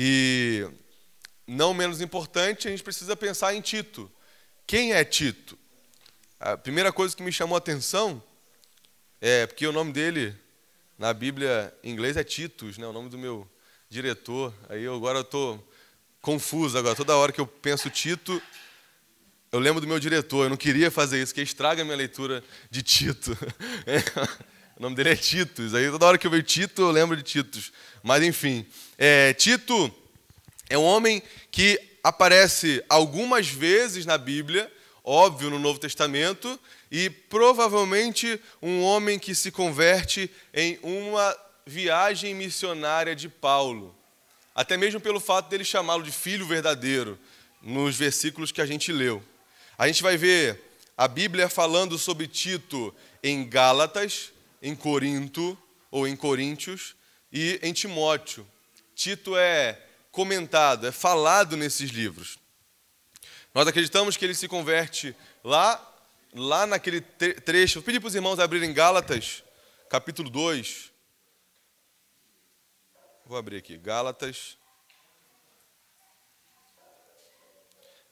E não menos importante, a gente precisa pensar em Tito. Quem é Tito? A primeira coisa que me chamou a atenção é porque o nome dele na Bíblia em inglês é Titus, né? O nome do meu diretor. Aí eu agora estou confuso agora. Toda hora que eu penso Tito, eu lembro do meu diretor. Eu não queria fazer isso, que estraga a minha leitura de Tito. o nome dele é Titus. Aí toda hora que eu vejo Tito, eu lembro de Titus. Mas enfim, é, Tito é um homem que aparece algumas vezes na Bíblia óbvio no Novo Testamento, e provavelmente um homem que se converte em uma viagem missionária de Paulo. Até mesmo pelo fato dele chamá-lo de filho verdadeiro, nos versículos que a gente leu. A gente vai ver a Bíblia falando sobre Tito em Gálatas, em Corinto ou em Coríntios e em Timóteo. Tito é comentado, é falado nesses livros. Nós acreditamos que ele se converte lá, lá naquele trecho. Vou pedir para os irmãos abrirem Gálatas, capítulo 2. Vou abrir aqui, Gálatas.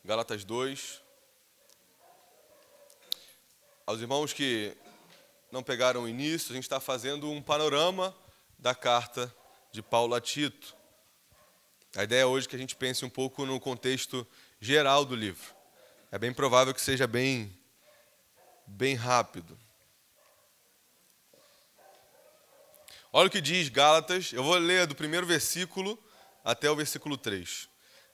Gálatas 2. Aos irmãos que não pegaram o início, a gente está fazendo um panorama da carta de Paulo a Tito. A ideia é hoje que a gente pense um pouco no contexto geral do livro. É bem provável que seja bem, bem rápido. Olha o que diz Gálatas, eu vou ler do primeiro versículo até o versículo 3.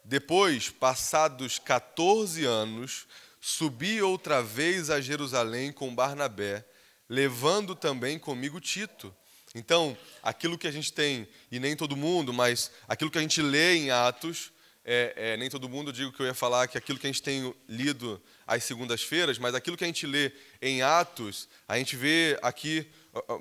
Depois, passados 14 anos, subi outra vez a Jerusalém com Barnabé, levando também comigo Tito. Então, aquilo que a gente tem, e nem todo mundo, mas aquilo que a gente lê em Atos, é, é, nem todo mundo, digo que eu ia falar que aquilo que a gente tem lido às segundas-feiras, mas aquilo que a gente lê em Atos, a gente vê aqui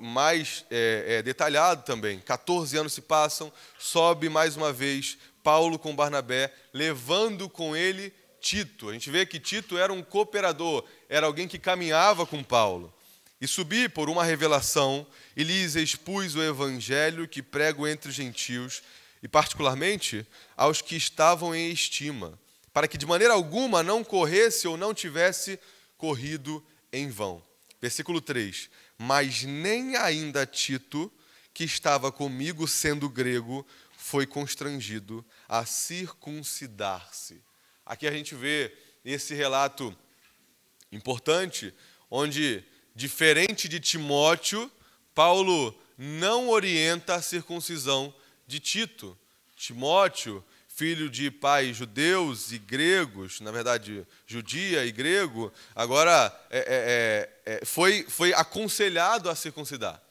mais é, é detalhado também. 14 anos se passam, sobe mais uma vez Paulo com Barnabé, levando com ele Tito. A gente vê que Tito era um cooperador, era alguém que caminhava com Paulo. E subi por uma revelação e lhes expus o evangelho que prego entre os gentios e particularmente aos que estavam em estima, para que de maneira alguma não corresse ou não tivesse corrido em vão. Versículo 3: Mas nem ainda Tito, que estava comigo sendo grego, foi constrangido a circuncidar-se. Aqui a gente vê esse relato importante, onde, diferente de Timóteo, Paulo não orienta a circuncisão de Tito. Timóteo, filho de pais judeus e gregos, na verdade, judia e grego, agora é, é, é, é, foi, foi aconselhado a circuncidar.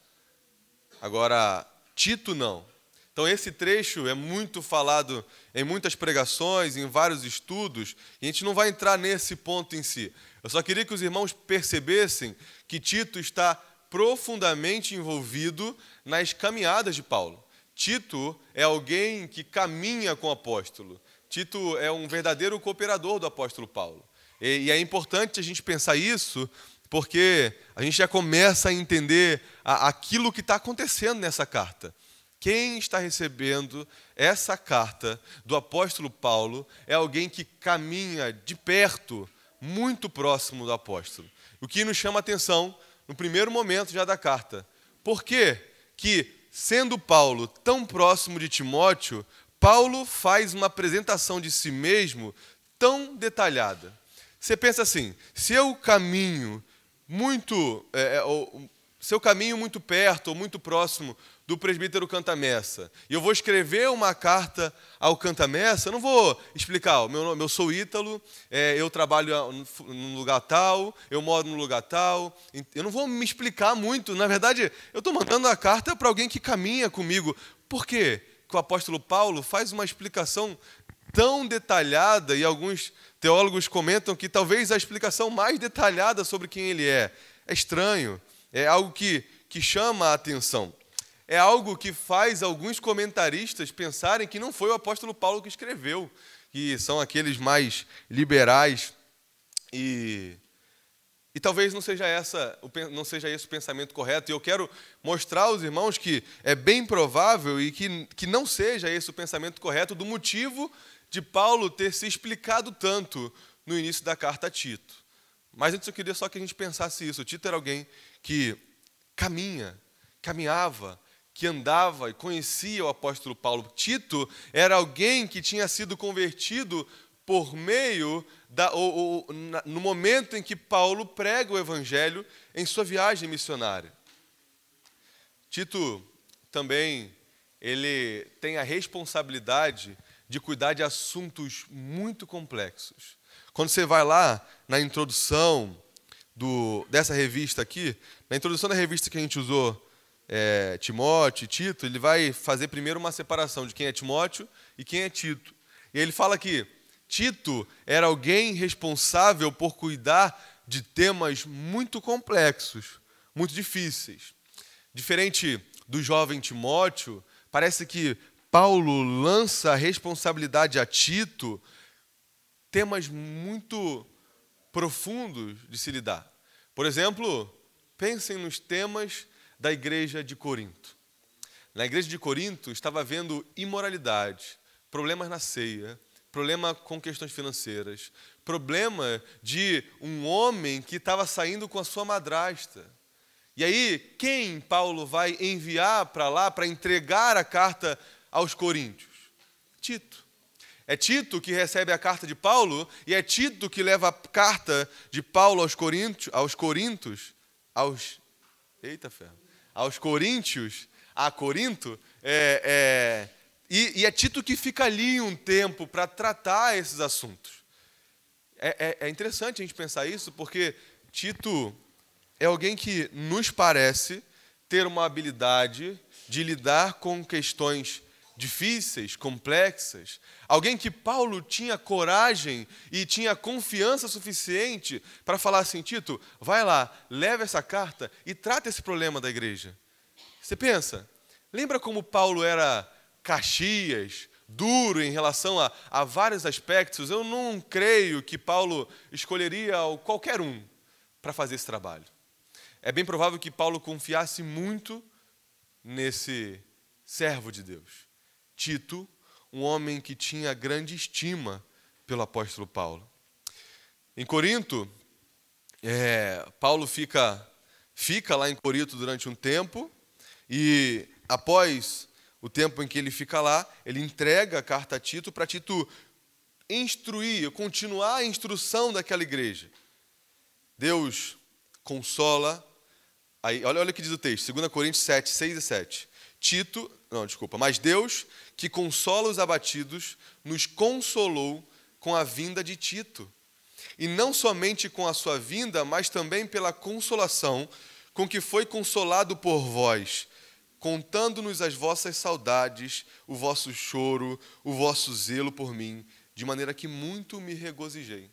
Agora, Tito não. Então, esse trecho é muito falado em muitas pregações, em vários estudos, e a gente não vai entrar nesse ponto em si. Eu só queria que os irmãos percebessem que Tito está profundamente envolvido nas caminhadas de Paulo. Tito é alguém que caminha com o apóstolo. Tito é um verdadeiro cooperador do apóstolo Paulo. E, é importante a gente pensar isso, porque a gente já começa a entender aquilo que está acontecendo nessa carta. Quem está recebendo essa carta do apóstolo Paulo é alguém que caminha de perto, muito próximo do apóstolo. O que nos chama a atenção no primeiro momento já da carta. Por quê? que sendo Paulo tão próximo de Timóteo, Paulo faz uma apresentação de si mesmo tão detalhada. Você pensa assim: se eu caminho muito, é, é ou, se eu caminho muito perto ou muito próximo do presbítero Cantamessa, e eu vou escrever uma carta ao Cantamessa, eu não vou explicar, meu nome, eu sou Ítalo, é, eu trabalho num lugar tal, eu moro num lugar tal, eu não vou me explicar muito, na verdade, eu estou mandando a carta para alguém que caminha comigo. Por quê? Que o apóstolo Paulo faz uma explicação tão detalhada, e alguns teólogos comentam que talvez a explicação mais detalhada sobre quem ele é. É estranho, é algo que, que chama a atenção é algo que faz alguns comentaristas pensarem que não foi o apóstolo Paulo que escreveu, que são aqueles mais liberais e E talvez não seja, essa, não seja esse o pensamento correto. E eu quero mostrar aos irmãos que é bem provável e que, que não seja esse o pensamento correto do motivo de Paulo ter se explicado tanto no início da carta a Tito. Mas antes eu queria só que a gente pensasse isso. Tito era alguém que caminha, caminhava, que andava e conhecia o apóstolo Paulo. Tito era alguém que tinha sido convertido por meio da, ou, ou, na, no momento em que Paulo prega o evangelho em sua viagem missionária. Tito também ele tem a responsabilidade de cuidar de assuntos muito complexos. Quando você vai lá na introdução do, dessa revista aqui, na introdução da revista que a gente usou, é, Timóteo e Tito, ele vai fazer primeiro uma separação de quem é Timóteo e quem é Tito. E ele fala que Tito era alguém responsável por cuidar de temas muito complexos, muito difíceis. Diferente do jovem Timóteo, parece que Paulo lança a responsabilidade a Tito temas muito profundos de se lidar. Por exemplo, pensem nos temas da igreja de Corinto. Na igreja de Corinto estava havendo imoralidade, problemas na ceia, problema com questões financeiras, problema de um homem que estava saindo com a sua madrasta. E aí, quem Paulo vai enviar para lá para entregar a carta aos coríntios? Tito. É Tito que recebe a carta de Paulo e é Tito que leva a carta de Paulo aos coríntios, aos coríntios, aos eita ferro, aos coríntios, a Corinto, é, é e, e é Tito que fica ali um tempo para tratar esses assuntos. É, é, é interessante a gente pensar isso, porque Tito é alguém que nos parece ter uma habilidade de lidar com questões difíceis, complexas. Alguém que Paulo tinha coragem e tinha confiança suficiente para falar assim: Tito, vai lá, leva essa carta e trata esse problema da igreja. Você pensa, lembra como Paulo era Caxias, duro em relação a, a vários aspectos, eu não creio que Paulo escolheria qualquer um para fazer esse trabalho. É bem provável que Paulo confiasse muito nesse servo de Deus. Tito, um homem que tinha grande estima pelo apóstolo Paulo. Em Corinto, é, Paulo fica, fica lá em Corinto durante um tempo e após o tempo em que ele fica lá, ele entrega a carta a Tito para Tito instruir, continuar a instrução daquela igreja. Deus consola. Aí, olha, olha o que diz o texto, 2 Coríntios 7, 6 e 7. Tito, não, desculpa, mas Deus, que consola os abatidos, nos consolou com a vinda de Tito. E não somente com a sua vinda, mas também pela consolação com que foi consolado por vós contando-nos as vossas saudades, o vosso choro, o vosso zelo por mim, de maneira que muito me regozijei.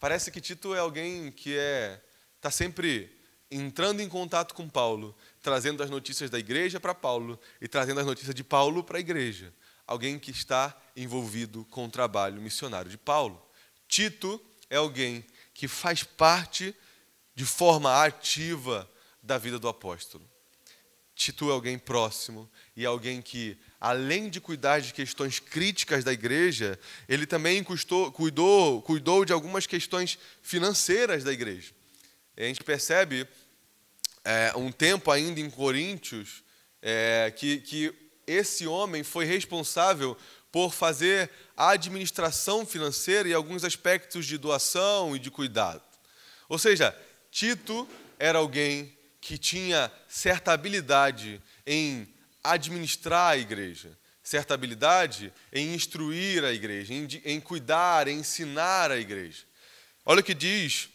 Parece que Tito é alguém que é está sempre entrando em contato com Paulo, trazendo as notícias da igreja para Paulo e trazendo as notícias de Paulo para a igreja. Alguém que está envolvido com o trabalho missionário de Paulo. Tito é alguém que faz parte de forma ativa da vida do apóstolo. Tito é alguém próximo e alguém que, além de cuidar de questões críticas da igreja, ele também custou, cuidou, cuidou de algumas questões financeiras da igreja. A gente percebe é, um tempo ainda em Coríntios é, que, que esse homem foi responsável por fazer a administração financeira e alguns aspectos de doação e de cuidado. Ou seja, Tito era alguém que tinha certa habilidade em administrar a igreja, certa habilidade em instruir a igreja, em, em cuidar, em ensinar a igreja. Olha o que diz.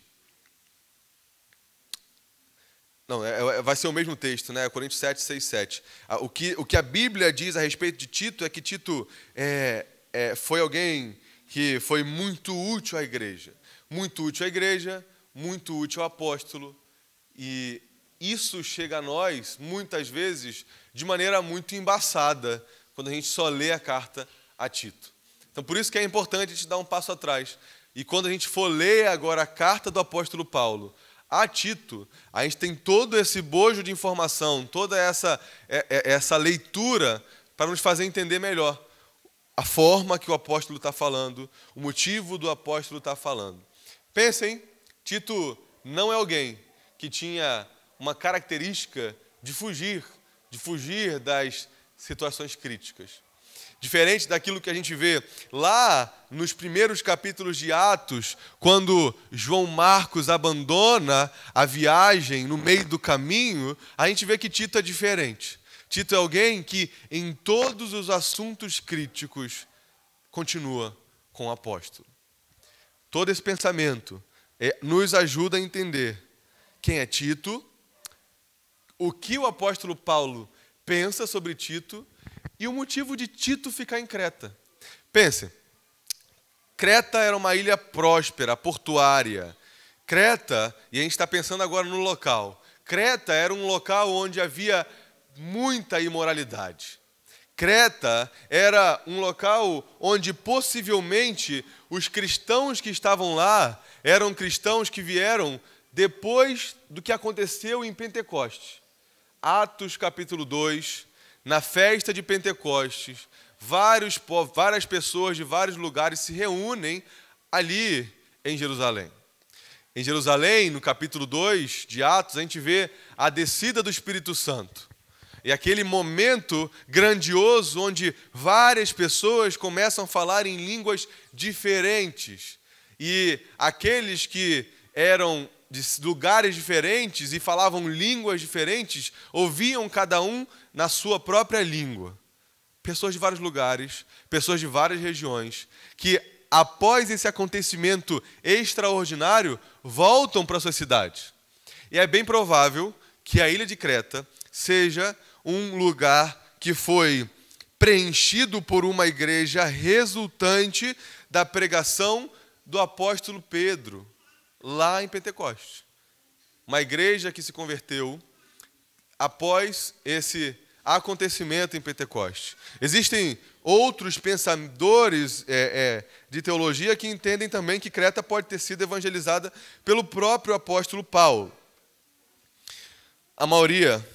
Não, é, é vai ser o mesmo texto, né? Coríntios 7, 6, 7. O que, o que a Bíblia diz a respeito de Tito é que Tito é, é, foi alguém que foi muito útil à igreja. Muito útil à igreja, muito útil ao apóstolo. E isso chega a nós, muitas vezes, de maneira muito embaçada, quando a gente só lê a carta a Tito. Então, por isso que é importante a gente dar um passo atrás. E quando a gente for ler agora a carta do apóstolo Paulo a Tito, a gente tem todo esse bojo de informação, toda essa, é, é, essa leitura para nos fazer entender melhor a forma que o apóstolo está falando, o motivo do apóstolo estar tá falando. Pensem, Tito não é alguém que tinha uma característica de fugir, de fugir das situações críticas. Diferente daquilo que a gente vê lá nos primeiros capítulos de Atos, quando João Marcos abandona a viagem no meio do caminho, a gente vê que Tito é diferente. Tito é alguém que, em todos os assuntos críticos, continua com o apóstolo. Todo esse pensamento é, nos ajuda a entender quem é Tito, o que o apóstolo Paulo pensa sobre Tito e o motivo de Tito ficar em Creta. Pense, Creta era uma ilha próspera, portuária. Creta, e a gente está pensando agora no local, Creta era um local onde havia muita imoralidade. Creta era um local onde possivelmente os cristãos que estavam lá eram cristãos que vieram depois do que aconteceu em Pentecostes. Atos capítulo 2, na festa de Pentecostes, vários, várias pessoas de vários lugares se reúnem ali em Jerusalém. Em Jerusalém, no capítulo 2 de Atos, a gente vê a descida do Espírito Santo. E aquele momento grandioso onde várias pessoas começam a falar em línguas diferentes. E aqueles que eram de lugares diferentes e falavam línguas diferentes, ouviam cada um na sua própria língua. Pessoas de vários lugares, pessoas de várias regiões, que após esse acontecimento extraordinário, voltam para a sua cidade. E é bem provável que a ilha de Creta seja um lugar que foi preenchido por uma igreja resultante da pregação do apóstolo Pedro, lá em Pentecostes. Uma igreja que se converteu após esse acontecimento em Pentecostes. Existem outros pensadores é, é, de teologia que entendem também que Creta pode ter sido evangelizada pelo próprio apóstolo Paulo. A maioria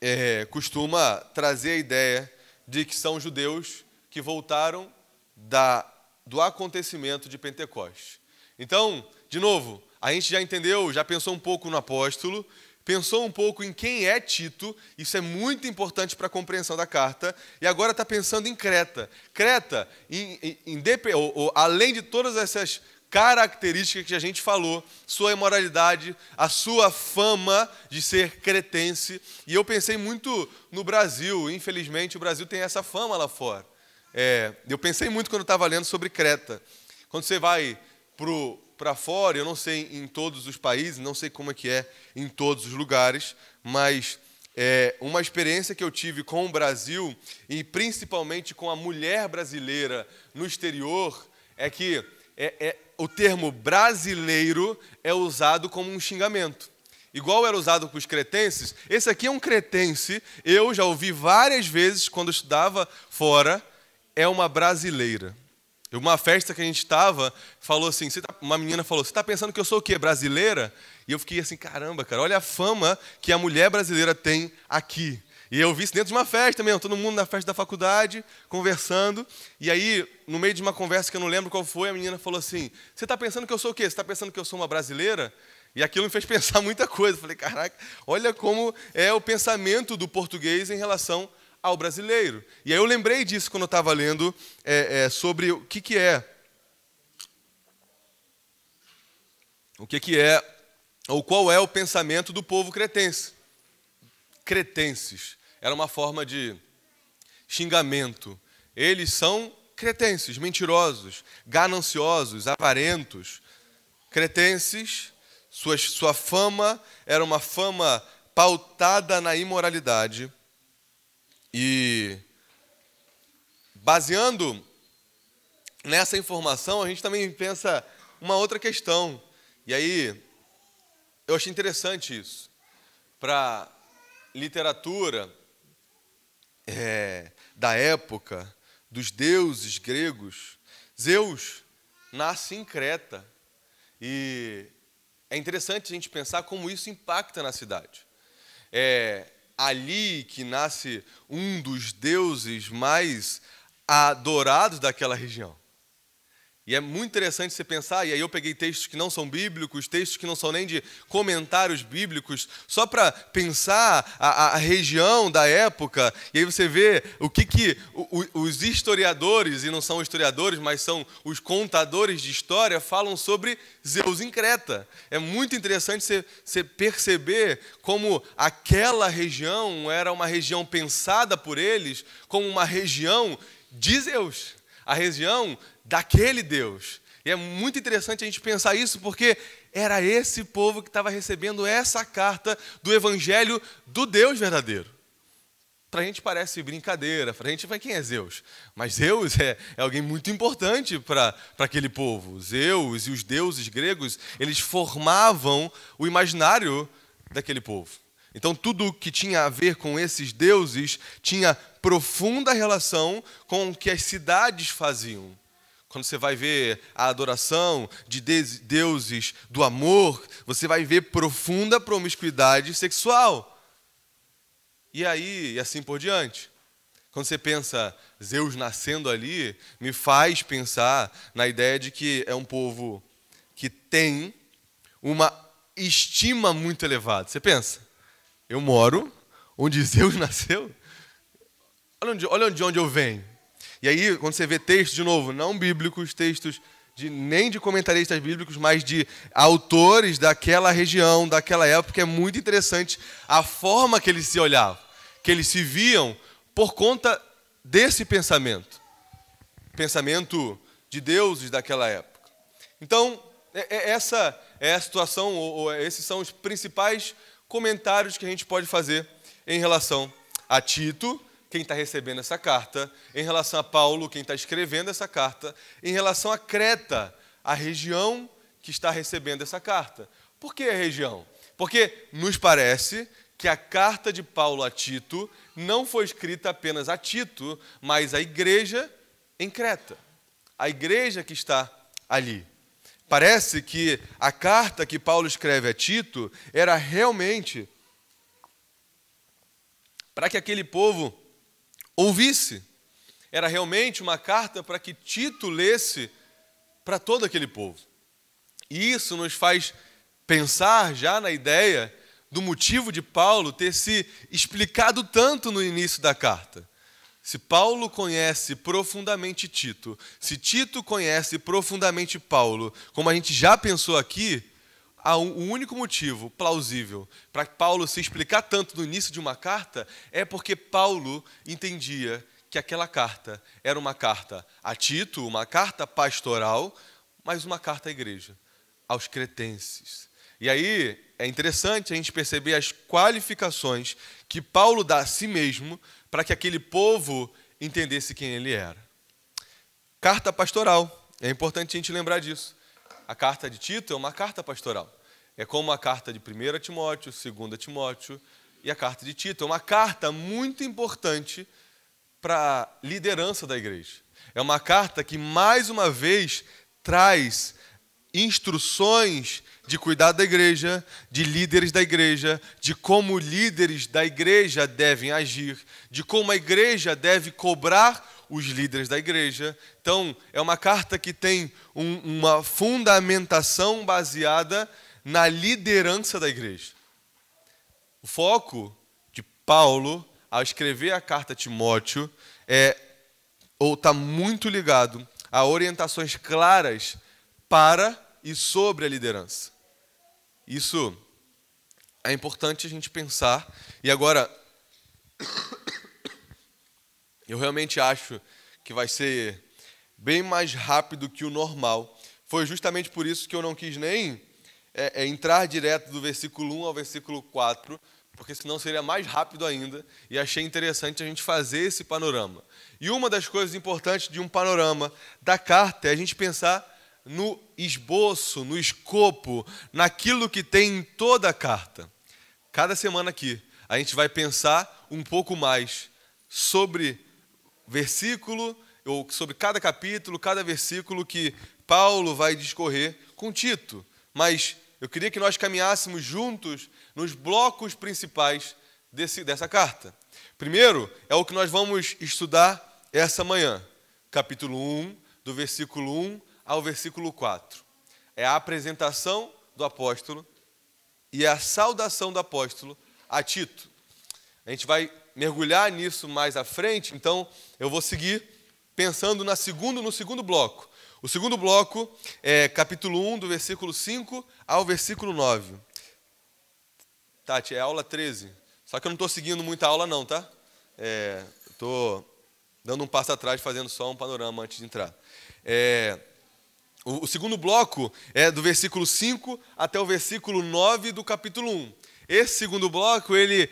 é, costuma trazer a ideia de que são judeus que voltaram da, do acontecimento de Pentecostes. Então, de novo, a gente já entendeu, já pensou um pouco no apóstolo, pensou um pouco em quem é Tito, isso é muito importante para a compreensão da carta, e agora está pensando em Creta. Creta, em, em, em, ou, ou, além de todas essas características que a gente falou, sua imoralidade, a sua fama de ser cretense, e eu pensei muito no Brasil, infelizmente o Brasil tem essa fama lá fora. É, eu pensei muito quando estava lendo sobre Creta. Quando você vai para para fora, eu não sei em todos os países, não sei como é que é em todos os lugares, mas é, uma experiência que eu tive com o Brasil e principalmente com a mulher brasileira no exterior é que é, é, o termo brasileiro é usado como um xingamento. Igual era usado para os cretenses, esse aqui é um cretense, eu já ouvi várias vezes quando estudava fora, é uma brasileira. Uma festa que a gente estava, falou assim, tá, uma menina falou, você está pensando que eu sou o quê, brasileira? E eu fiquei assim, caramba, cara, olha a fama que a mulher brasileira tem aqui. E eu vi isso dentro de uma festa mesmo, todo mundo na festa da faculdade, conversando. E aí, no meio de uma conversa que eu não lembro qual foi, a menina falou assim, você está pensando que eu sou o quê? Você está pensando que eu sou uma brasileira? E aquilo me fez pensar muita coisa. Eu falei, caraca, olha como é o pensamento do português em relação ao brasileiro. E aí eu lembrei disso quando eu estava lendo é, é, sobre o que, que é. O que, que é, ou qual é o pensamento do povo cretense. Cretenses. Era uma forma de xingamento. Eles são cretenses, mentirosos, gananciosos, avarentos. Cretenses, sua, sua fama era uma fama pautada na imoralidade e baseando nessa informação, a gente também pensa uma outra questão. E aí, eu achei interessante isso. Para literatura é, da época, dos deuses gregos, Zeus nasce em Creta. E é interessante a gente pensar como isso impacta na cidade. É ali que nasce um dos deuses mais adorados daquela região. E é muito interessante você pensar, e aí eu peguei textos que não são bíblicos, textos que não são nem de comentários bíblicos, só para pensar a, a, região da época, e aí você vê o que, que os historiadores, e não são historiadores, mas são os contadores de história, falam sobre Zeus em Creta. É muito interessante você, você perceber como aquela região era uma região pensada por eles como uma região de Zeus. A região daquele Deus. E é muito interessante a gente pensar isso, porque era esse povo que estava recebendo essa carta do Evangelho do Deus verdadeiro. Para a gente parece brincadeira, para a gente vai quem é Zeus? Mas Zeus é, é alguém muito importante para aquele povo. Zeus e os deuses gregos, eles formavam o imaginário daquele povo. Então, tudo que tinha a ver com esses deuses tinha profunda relação com o que as cidades faziam. Quando você vai ver a adoração de deuses do amor, você vai ver profunda promiscuidade sexual. E aí, e assim por diante. Quando você pensa Zeus nascendo ali, me faz pensar na ideia de que é um povo que tem uma estima muito elevada. Você pensa, eu moro onde Zeus nasceu? Olha, onde, de onde eu venho. E aí, quando você vê textos, de novo, não bíblicos, textos de, nem de comentaristas bíblicos, mas de autores daquela região, daquela época, é muito interessante a forma que eles se olhavam, que eles se viam por conta desse pensamento. Pensamento de deuses daquela época. Então, é, é, essa é a situação, ou esses são os principais comentários que a gente pode fazer em relação a Tito quem está recebendo essa carta, em relação a Paulo, quem está escrevendo essa carta, em relação a Creta, a região que está recebendo essa carta. Por que a região? Porque nos parece que a carta de Paulo a Tito não foi escrita apenas a Tito, mas à igreja em Creta. A igreja que está ali. Parece que a carta que Paulo escreve a Tito era realmente para que aquele povo ouvisse. Era realmente uma carta para que Tito lesse para todo aquele povo. E isso nos faz pensar já na ideia do motivo de Paulo ter se explicado tanto no início da carta. Se Paulo conhece profundamente Tito, se Tito conhece profundamente Paulo, como a gente já pensou aqui, um único motivo plausível para Paulo se explicar tanto no início de uma carta é porque Paulo entendia que aquela carta era uma carta a Tito, uma carta pastoral, mas uma carta à igreja, aos cretenses. E aí é interessante a gente perceber as qualificações que Paulo dá a si mesmo para que aquele povo entendesse quem ele era. Carta pastoral, é importante a gente lembrar disso. A carta de Tito é uma carta pastoral. É como a carta de 1 Timóteo, 2 Timóteo e a carta de Tito. É uma carta muito importante para a liderança da igreja. É uma carta que, mais uma vez, traz instruções de cuidado da igreja, de líderes da igreja, de como líderes da igreja devem agir, de como a igreja deve cobrar os líderes da igreja. Então, é uma carta que tem um, uma fundamentação baseada na liderança da igreja. O foco de Paulo, ao escrever a carta a Timóteo, é ou está muito ligado a orientações claras para e sobre a liderança. Isso é importante a gente pensar. E agora, eu realmente acho que vai ser bem mais rápido que o normal. Foi justamente por isso que eu não quis nem é, é entrar direto do versículo 1 ao versículo 4, porque senão seria mais rápido ainda, e achei interessante a gente fazer esse panorama. E uma das coisas importantes de um panorama da carta é a gente pensar no esboço, no escopo, naquilo que tem em toda a carta. Cada semana aqui, a gente vai pensar um pouco mais sobre versículo, ou sobre cada capítulo, cada versículo que Paulo vai discorrer com Tito. Mas eu queria que nós caminhássemos juntos nos blocos principais desse, dessa carta. Primeiro é o que nós vamos estudar essa manhã, capítulo 1, do versículo 1 ao versículo 4. É a apresentação do apóstolo e a saudação do apóstolo a Tito. A gente vai mergulhar nisso mais à frente, então eu vou seguir pensando na segundo, no segundo bloco. O segundo bloco é capítulo 1, do versículo 5 ao versículo 9. Tati, é aula 13. Só que eu não estou seguindo muita aula, não, tá? Estou é, dando um passo atrás, fazendo só um panorama antes de entrar. É, o, o, segundo bloco é do versículo 5 até o versículo 9 do capítulo 1. Esse segundo bloco, ele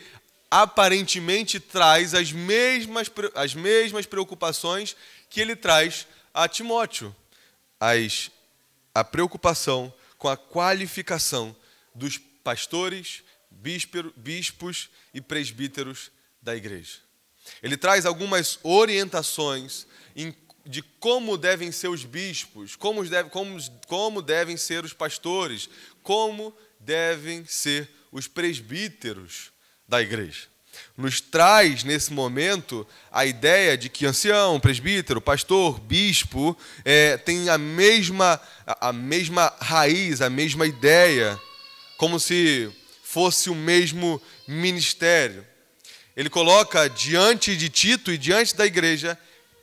aparentemente traz as mesmas, as mesmas preocupações que ele traz a Timóteo as, a preocupação com a qualificação dos pastores, bispos e presbíteros da igreja. Ele traz algumas orientações de como devem ser os bispos, como, deve, como, como devem ser os pastores, como devem ser os presbíteros da igreja nos traz nesse momento a ideia de que ancião, presbítero, pastor, bispo é, tem a mesma, a mesma raiz, a mesma ideia, como se fosse o mesmo ministério. Ele coloca diante de Tito e diante da igreja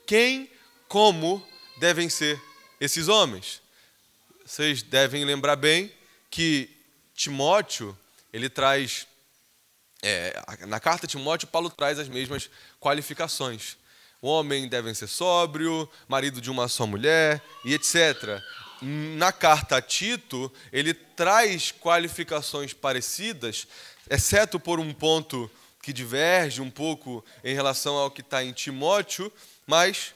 quem, como devem ser esses homens. Vocês devem lembrar bem que Timóteo ele traz é, na carta de Timóteo, Paulo traz as mesmas qualificações. O homem deve ser sóbrio, marido de uma só mulher e etc. Na carta a Tito, ele traz qualificações parecidas, exceto por um ponto que diverge um pouco em relação ao que está em Timóteo, mas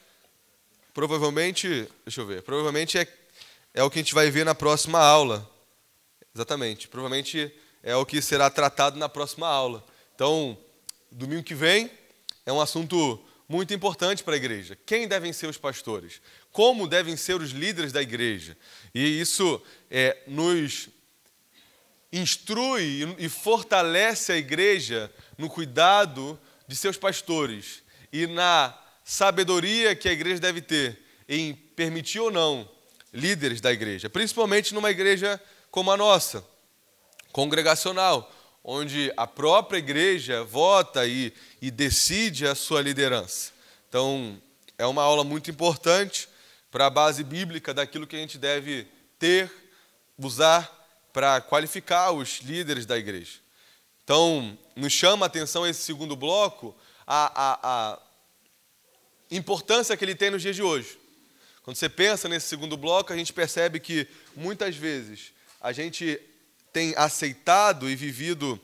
provavelmente, deixa eu ver, provavelmente é, é o que a gente vai ver na próxima aula. Exatamente, provavelmente é o que será tratado na próxima aula. Então, domingo que vem é um assunto muito importante para a igreja. Quem devem ser os pastores? Como devem ser os líderes da igreja? E isso é, nos instrui e fortalece a igreja no cuidado de seus pastores e na sabedoria que a igreja deve ter em permitir ou não líderes da igreja, principalmente numa igreja como a nossa congregacional, onde a própria igreja vota e, e decide a sua liderança. Então, é uma aula muito importante para a base bíblica daquilo que a gente deve ter, usar para qualificar os líderes da igreja. Então, nos chama a atenção esse segundo bloco, a, a, a importância que ele tem nos dias de hoje. Quando você pensa nesse segundo bloco, a gente percebe que muitas vezes a gente tem aceitado e vivido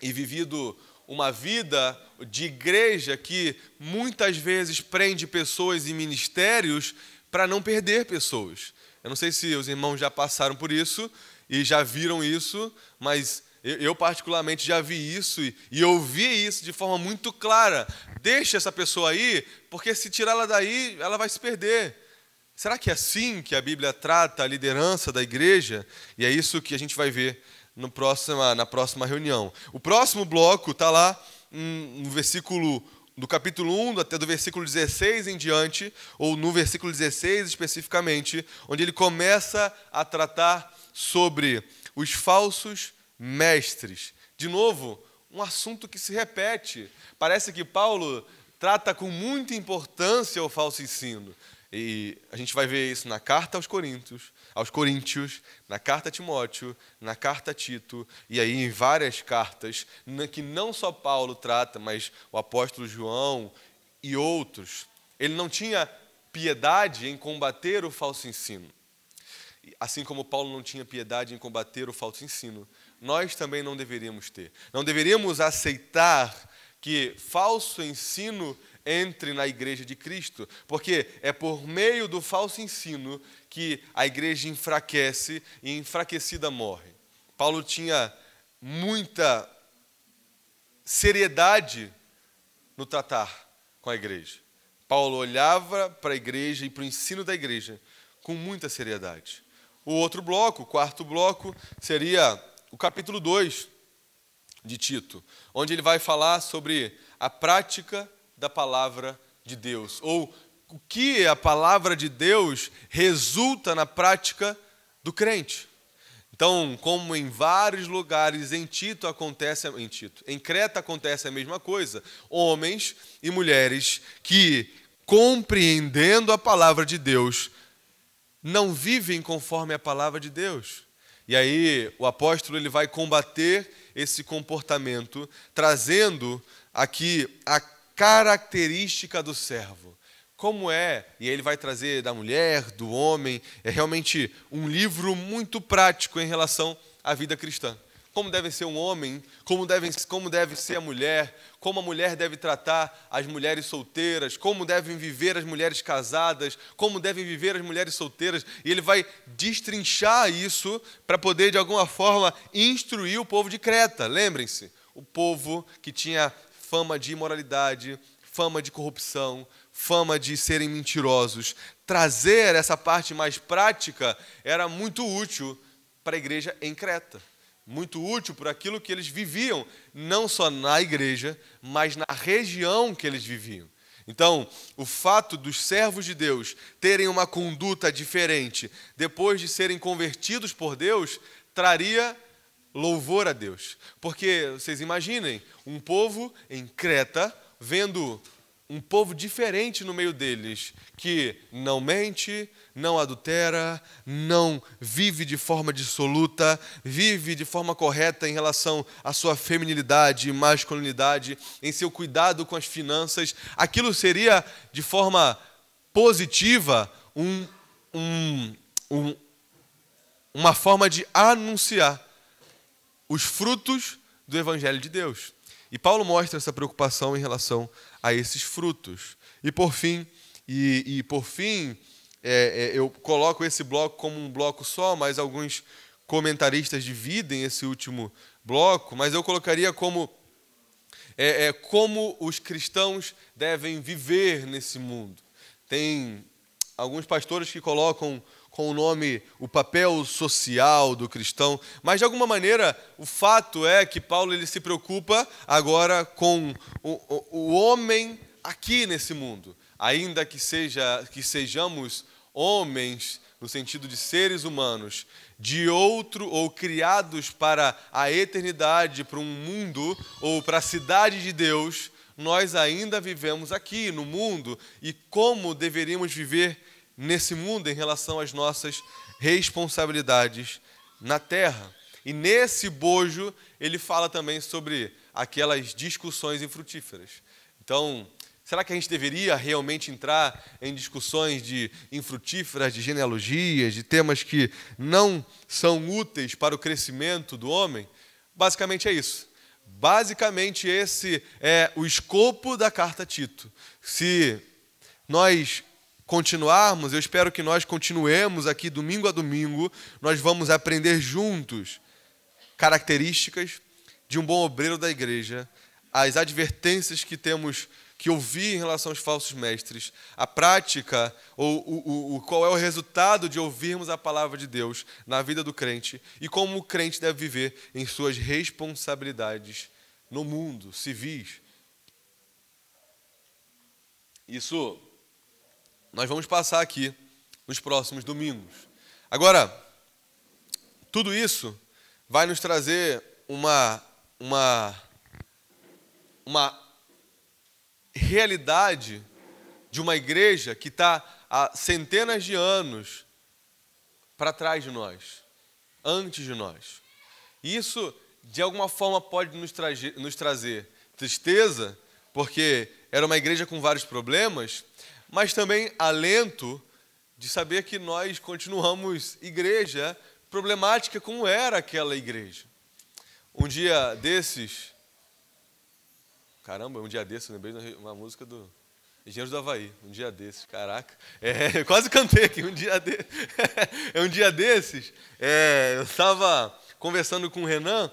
e vivido uma vida de igreja que muitas vezes prende pessoas e ministérios para não perder pessoas. Eu não sei se os irmãos já passaram por isso e já viram isso, mas eu, particularmente já vi isso e, e ouvi isso de forma muito clara. Deixa essa pessoa aí, porque se tirar ela daí, ela vai se perder. Será que é assim que a Bíblia trata a liderança da igreja? E é isso que a gente vai ver no próxima, na próxima reunião. O próximo bloco está lá no versículo do capítulo 1 até do versículo 16 em diante, ou no versículo 16 especificamente, onde ele começa a tratar sobre os falsos mestres. De novo, um assunto que se repete. Parece que Paulo trata com muita importância o falso ensino. E a gente vai ver isso na carta aos Coríntios, aos Coríntios, na carta a Timóteo, na carta a Tito, e aí em várias cartas, que não só Paulo trata, mas o apóstolo João e outros. Ele não tinha piedade em combater o falso ensino. Assim como Paulo não tinha piedade em combater o falso ensino, nós também não deveríamos ter. Não deveríamos aceitar que falso ensino entre na igreja de Cristo, porque é por meio do falso ensino que a igreja enfraquece e enfraquecida morre. Paulo tinha muita seriedade no tratar com a igreja. Paulo olhava para a igreja e para o ensino da igreja com muita seriedade. o outro bloco, o quarto bloco, seria o capítulo 2 de Tito, onde ele vai falar sobre a prática da palavra de Deus, ou o que a palavra de Deus resulta na prática do crente. Então, como em vários lugares em Tito acontece em Tito, em Creta acontece a mesma coisa, homens e mulheres que compreendendo a palavra de Deus não vivem conforme a palavra de Deus. E aí o apóstolo ele vai combater esse comportamento trazendo aqui a característica do servo como é, e ele vai trazer da mulher, do homem, é realmente um livro muito prático em relação à vida cristã. Como deve ser um homem, como deve, como deve ser a mulher, como a mulher deve tratar as mulheres solteiras, como devem viver as mulheres casadas, como devem viver as mulheres solteiras, e ele vai destrinchar isso para poder, de alguma forma, instruir o povo de Creta. Lembrem-se, o povo que tinha fama de imoralidade, fama de corrupção, fama de serem mentirosos. Trazer essa parte mais prática era muito útil para a igreja em Creta. Muito útil por aquilo que eles viviam, não só na igreja, mas na região que eles viviam. Então, o fato dos servos de Deus terem uma conduta diferente depois de serem convertidos por Deus, traria louvor a Deus. Porque vocês imaginem, um povo em Creta vendo um povo diferente no meio deles, que não mente, não adultera, não vive de forma dissoluta, vive de forma correta em relação à sua feminilidade e masculinidade, em seu cuidado com as finanças. Aquilo seria, de forma positiva, um, um, um, uma forma de anunciar os frutos do Evangelho de Deus. E Paulo mostra essa preocupação em relação a esses frutos. E por fim, e, e por fim, é, é, eu coloco esse bloco como um bloco só, mas alguns comentaristas dividem esse último bloco, mas eu colocaria como é, é, como os cristãos devem viver nesse mundo. Tem alguns pastores que colocam com o nome o papel social do cristão, mas de alguma maneira o fato é que Paulo ele se preocupa agora com o, o, o homem aqui nesse mundo, ainda que seja que sejamos homens no sentido de seres humanos, de outro ou criados para a eternidade, para um mundo ou para a cidade de Deus, nós ainda vivemos aqui no mundo. E como deveríamos viver nesse mundo em relação às nossas responsabilidades na terra. E nesse bojo, ele fala também sobre aquelas discussões infrutíferas. Então, será que a gente deveria realmente entrar em discussões de infrutíferas, de genealogias, de temas que não são úteis para o crescimento do homem? Basicamente é isso. Basicamente, esse é o escopo da carta Tito. Se nós continuarmos, eu espero que nós continuemos aqui domingo a domingo, nós vamos aprender juntos características de um bom obreiro da igreja, as advertências que temos que ouvir em relação aos falsos mestres, a prática ou o, o, qual é o resultado de ouvirmos a palavra de Deus na vida do crente e como o crente deve viver em suas responsabilidades no mundo, civis. Isso nós vamos passar aqui nos próximos domingos. Agora, tudo isso vai nos trazer uma, uma, uma realidade de uma igreja que está há centenas de anos para trás de nós, antes de nós. Isso, de alguma forma, pode nos, trazer, nos trazer tristeza, porque era uma igreja com vários problemas, mas também alento de saber que nós continuamos igreja problemática como era aquela igreja. Um dia desses, caramba, um dia desses, lembrei uma música do Engenheiros do Havaí, um dia desses, caraca, é, quase cantei aqui, um dia, de, é um dia desses, é, eu estava conversando com o Renan,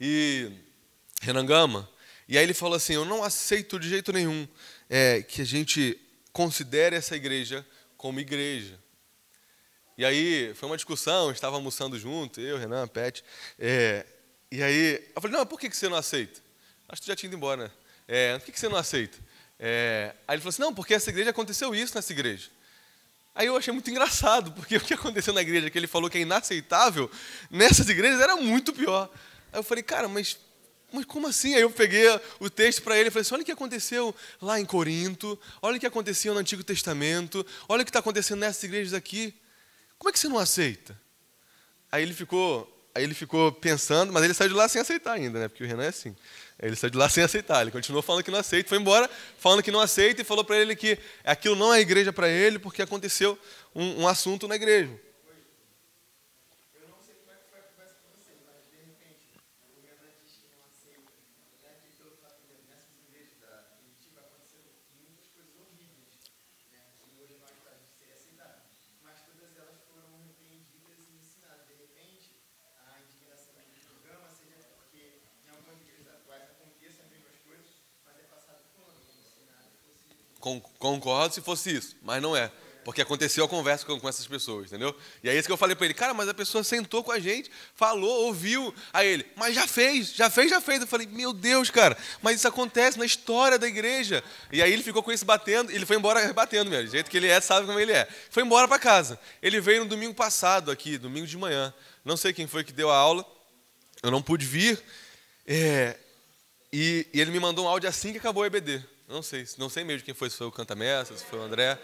e Renan Gama, e aí ele falou assim, eu não aceito de jeito nenhum é, que a gente considere essa igreja como igreja. E aí foi uma discussão, estava almoçando junto, eu, Renan, Pet. É, e aí eu falei, não, por que você não aceita? Acho que tu já tinha ido embora, né? É, por que você não aceita? É, aí ele falou assim, não, porque essa igreja aconteceu isso nessa igreja. Aí eu achei muito engraçado, porque o que aconteceu na igreja, que ele falou que é inaceitável, nessas igrejas era muito pior. Aí eu falei, cara, mas, mas como assim? Aí eu peguei o texto para ele e falei assim: olha o que aconteceu lá em Corinto, olha o que aconteceu no Antigo Testamento, olha o que está acontecendo nessas igrejas aqui. Como é que você não aceita? Aí ele ficou, aí ele ficou pensando, mas ele saiu de lá sem aceitar ainda, né? Porque o Renan é assim. Ele saiu de lá sem aceitar. Ele continuou falando que não aceita, foi embora falando que não aceita e falou para ele que aquilo não é igreja para ele porque aconteceu um, um assunto na igreja. Concordo se fosse isso, mas não é. Porque aconteceu a conversa com, com essas pessoas, entendeu? E é isso que eu falei para ele, cara, mas a pessoa sentou com a gente, falou, ouviu. Aí ele, mas já fez, já fez, já fez. Eu falei, meu Deus, cara, mas isso acontece na história da igreja. E aí ele ficou com isso batendo, ele foi embora batendo mesmo, do jeito que ele é, sabe como ele é. Foi embora para casa. Ele veio no domingo passado aqui, domingo de manhã. Não sei quem foi que deu a aula, eu não pude vir. É, e, e ele me mandou um áudio assim que acabou o EBD. Não sei, não sei mesmo quem foi, se foi o Cantamessa, se foi o André.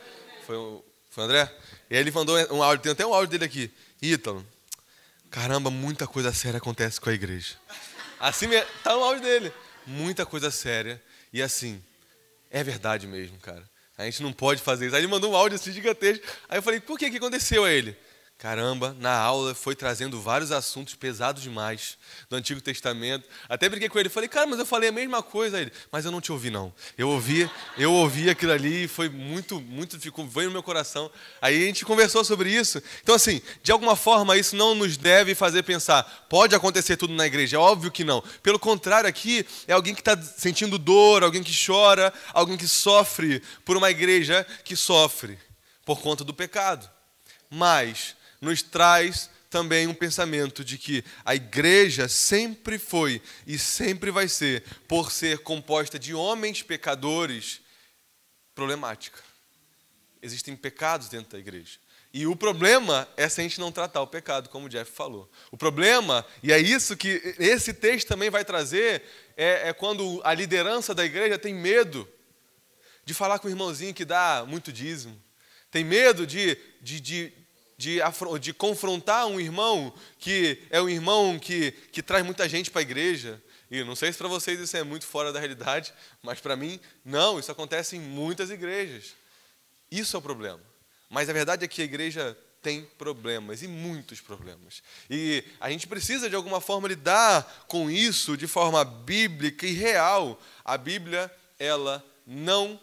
Foi o, foi o André? E aí ele mandou um áudio, tem até um áudio dele aqui. Ítalo, caramba, muita coisa séria acontece com a igreja. Assim tá no áudio dele. Muita coisa séria. E assim, é verdade mesmo, cara. A gente não pode fazer isso. Aí ele mandou um áudio assim gigantesco. Aí eu falei, por que que aconteceu a ele? Caramba, na aula foi trazendo vários assuntos pesados demais do Antigo Testamento. Até brinquei com ele, falei, cara, mas eu falei a mesma coisa a ele, mas eu não te ouvi não. Eu ouvi, eu ouvi aquilo ali e foi muito, muito ficou veio no meu coração. Aí a gente conversou sobre isso. Então assim, de alguma forma isso não nos deve fazer pensar, pode acontecer tudo na igreja, é óbvio que não. Pelo contrário, aqui é alguém que está sentindo dor, alguém que chora, alguém que sofre por uma igreja que sofre por conta do pecado. Mas nos traz também um pensamento de que a igreja sempre foi e sempre vai ser, por ser composta de homens pecadores, problemática. Existem pecados dentro da igreja. E o problema é se a gente não tratar o pecado, como o Jeff falou. O problema, e é isso que esse texto também vai trazer, é, é quando a liderança da igreja tem medo de falar com o irmãozinho que dá muito dízimo, tem medo de, de, de, de, de confrontar um irmão que é um irmão que, que traz muita gente para a igreja. E não sei se para vocês isso é muito fora da realidade, mas para mim, não, isso acontece em muitas igrejas. Isso é o problema. Mas a verdade é que a igreja tem problemas, e muitos problemas. E a gente precisa, de alguma forma, lidar com isso de forma bíblica e real. A Bíblia, ela não,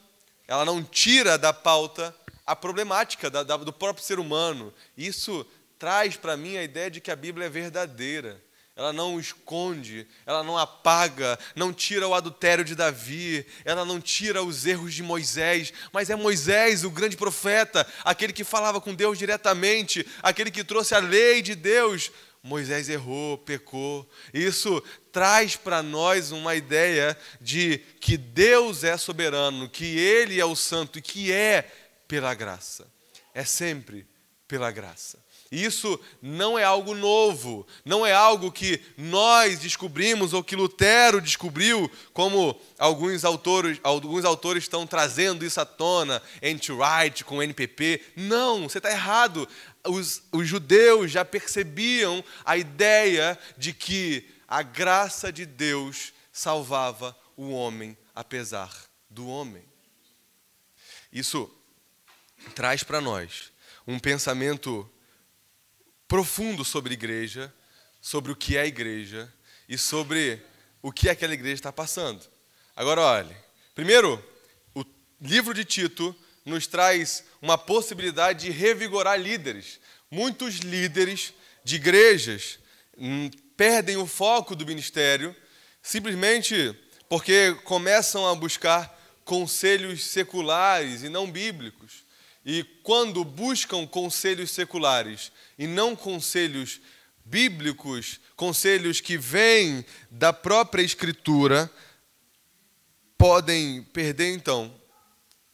ela não tira da pauta a problemática da, da, do próprio ser humano. Isso traz para mim a ideia de que a Bíblia é verdadeira. Ela não esconde, ela não apaga, não tira o adultério de Davi, ela não tira os erros de Moisés, mas é Moisés, o grande profeta, aquele que falava com Deus diretamente, aquele que trouxe a lei de Deus. Moisés errou, pecou. Isso traz para nós uma ideia de que Deus é soberano, que Ele é o santo e que é pela graça. É sempre pela graça. Isso não é algo novo, não é algo que nós descobrimos ou que Lutero descobriu, como alguns autores, alguns autores estão trazendo isso à tona, anti-right com NPP. Não, você está errado. Os, os judeus já percebiam a ideia de que a graça de Deus salvava o homem apesar do homem. Isso traz para nós um pensamento profundo sobre igreja, sobre o que é igreja e sobre o que aquela igreja está passando. Agora, olhe, primeiro, o livro de Tito nos traz uma possibilidade de revigorar líderes. Muitos líderes de igrejas hum, perdem o foco do ministério simplesmente porque começam a buscar conselhos seculares e não bíblicos. E quando buscam conselhos seculares e não conselhos bíblicos, conselhos que vêm da própria Escritura, podem perder então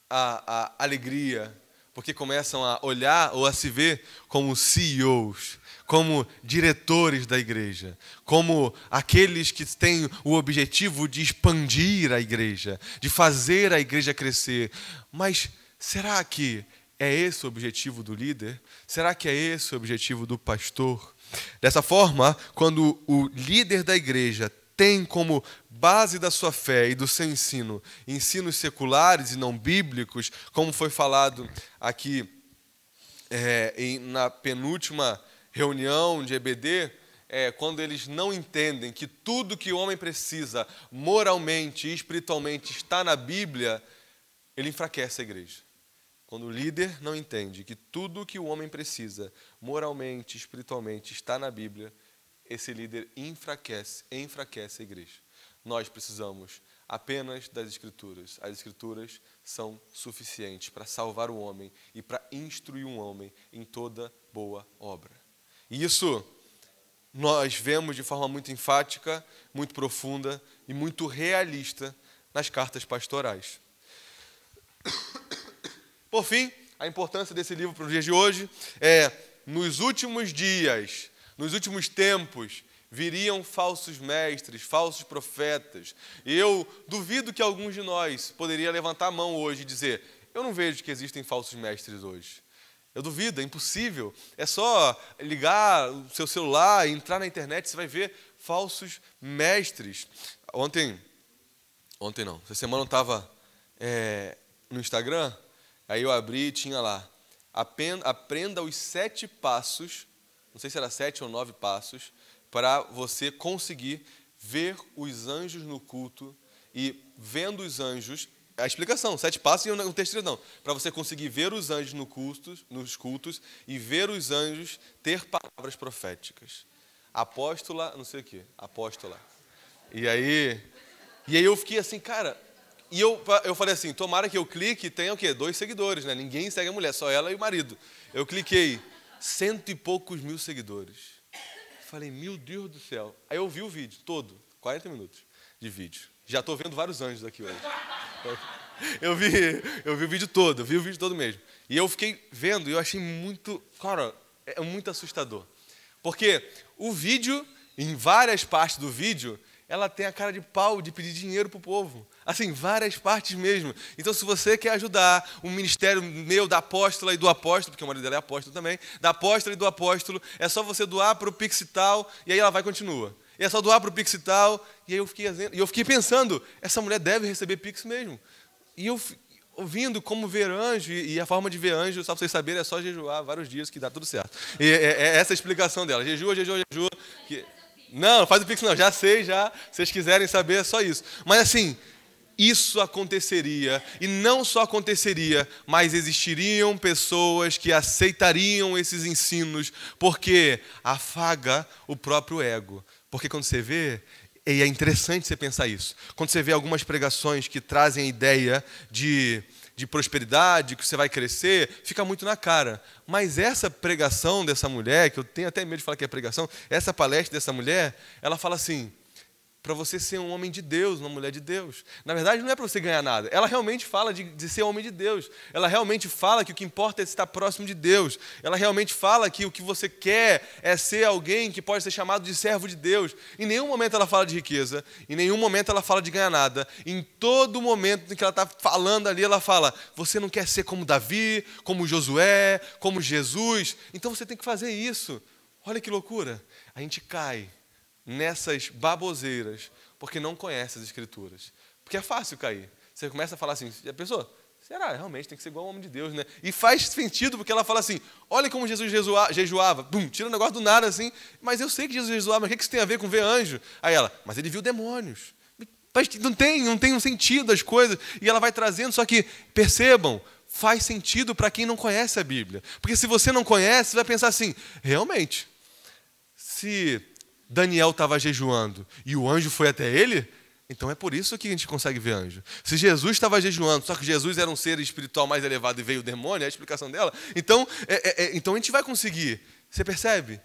a, a alegria, porque começam a olhar ou a se ver como CEOs, como diretores da igreja, como aqueles que têm o objetivo de expandir a igreja, de fazer a igreja crescer. Mas será que é esse o objetivo do líder? Será que é esse o objetivo do pastor? Dessa forma, quando o líder da igreja tem como base da sua fé e do seu ensino ensinos seculares e não bíblicos, como foi falado aqui é, em, na penúltima reunião de EBD, é, quando eles não entendem que tudo que o homem precisa moralmente e espiritualmente está na Bíblia, ele enfraquece a igreja. Quando o líder não entende que tudo que o homem precisa moralmente, espiritualmente está na Bíblia, esse líder enfraquece, enfraquece a igreja. Nós precisamos apenas das Escrituras. As Escrituras são suficientes para salvar o homem e para instruir um homem em toda boa obra. E isso nós vemos de forma muito enfática, muito profunda e muito realista nas cartas pastorais. Por fim, a importância desse livro para os dias de hoje é: nos últimos dias nos últimos tempos viriam falsos mestres, falsos profetas. Eu duvido que alguns de nós poderia levantar a mão hoje e dizer: Eu não vejo que existem falsos mestres hoje. Eu duvido, é impossível. É só ligar o seu celular, entrar na internet, você vai ver falsos mestres. Ontem, ontem não, essa semana eu estava é, no Instagram, aí eu abri e tinha lá: aprenda os sete passos não sei se era sete ou nove passos, para você conseguir ver os anjos no culto e vendo os anjos, a explicação, sete passos e um texto não, para você conseguir ver os anjos no cultos, nos cultos e ver os anjos ter palavras proféticas. Apóstola, não sei o que, apóstola. E aí, e aí eu fiquei assim, cara, e eu, eu falei assim, tomara que eu clique e tenha o quê? Dois seguidores, né? Ninguém segue a mulher, só ela e o marido. Eu cliquei, cento e poucos mil seguidores. Falei, meu Deus do céu. Aí eu vi o vídeo todo, 40 minutos de vídeo. Já estou vendo vários anjos aqui hoje. Eu vi, eu vi o vídeo todo, vi o vídeo todo mesmo. E eu fiquei vendo e eu achei muito, cara, é muito assustador. Porque o vídeo, em várias partes do vídeo, ela tem a cara de pau de pedir dinheiro para o povo. Assim, várias partes mesmo. Então, se você quer ajudar o ministério meu, da apóstola e do apóstolo, porque o marido dela é apóstolo também, da apóstola e do apóstolo, é só você doar para o Pixital e aí ela vai e continua. E é só doar para o Pixital, e aí eu fiquei, e eu fiquei pensando, essa mulher deve receber Pix mesmo. E eu ouvindo como ver anjo, e a forma de ver anjo, só para vocês saberem, é só jejuar vários dias que dá tudo certo. E é, é essa a explicação dela. Jejua, jejua, jejua. Que... Não, não faz o Pix não, já sei, já. Se vocês quiserem saber, é só isso. Mas assim, isso aconteceria, e não só aconteceria, mas existiriam pessoas que aceitariam esses ensinos, porque afaga o próprio ego. Porque quando você vê, e é interessante você pensar isso, quando você vê algumas pregações que trazem a ideia de, de prosperidade, que você vai crescer, fica muito na cara. Mas essa pregação dessa mulher, que eu tenho até medo de falar que é pregação, essa palestra dessa mulher, ela fala assim para você ser um homem de Deus, uma mulher de Deus. Na verdade, não é para você ganhar nada. Ela realmente fala de, de, ser homem de Deus. Ela realmente fala que o que importa é estar próximo de Deus. Ela realmente fala que o que você quer é ser alguém que pode ser chamado de servo de Deus. Em nenhum momento ela fala de riqueza. Em nenhum momento ela fala de ganhar nada. Em todo momento em que ela está falando ali, ela fala: você não quer ser como Davi, como Josué, como Jesus. Então você tem que fazer isso. Olha que loucura. A gente cai nessas baboseiras porque não conhece as Escrituras. Porque é fácil cair. Você começa a falar assim, a pessoa, será? Realmente tem que ser igual ao homem de Deus, né? E faz sentido porque ela fala assim, olha como Jesus jejuava, bum, tira o um negócio do nada assim, mas eu sei que Jesus jejuava, mas o que isso tem a ver com ver anjo? Aí ela, mas ele viu demônios. Não tem, não tem um sentido as coisas. E ela vai trazendo, só que percebam, faz sentido para quem não conhece a Bíblia. Porque se você não conhece, você vai pensar assim, realmente, se Daniel estava jejuando e o anjo foi até ele, Então é por isso que a gente consegue ver anjo. Se Jesus estava jejuando, só que Jesus era um ser espiritual mais elevado e veio o demônio, é a explicação dela. Então, é, é, é então a gente vai conseguir. Você percebe?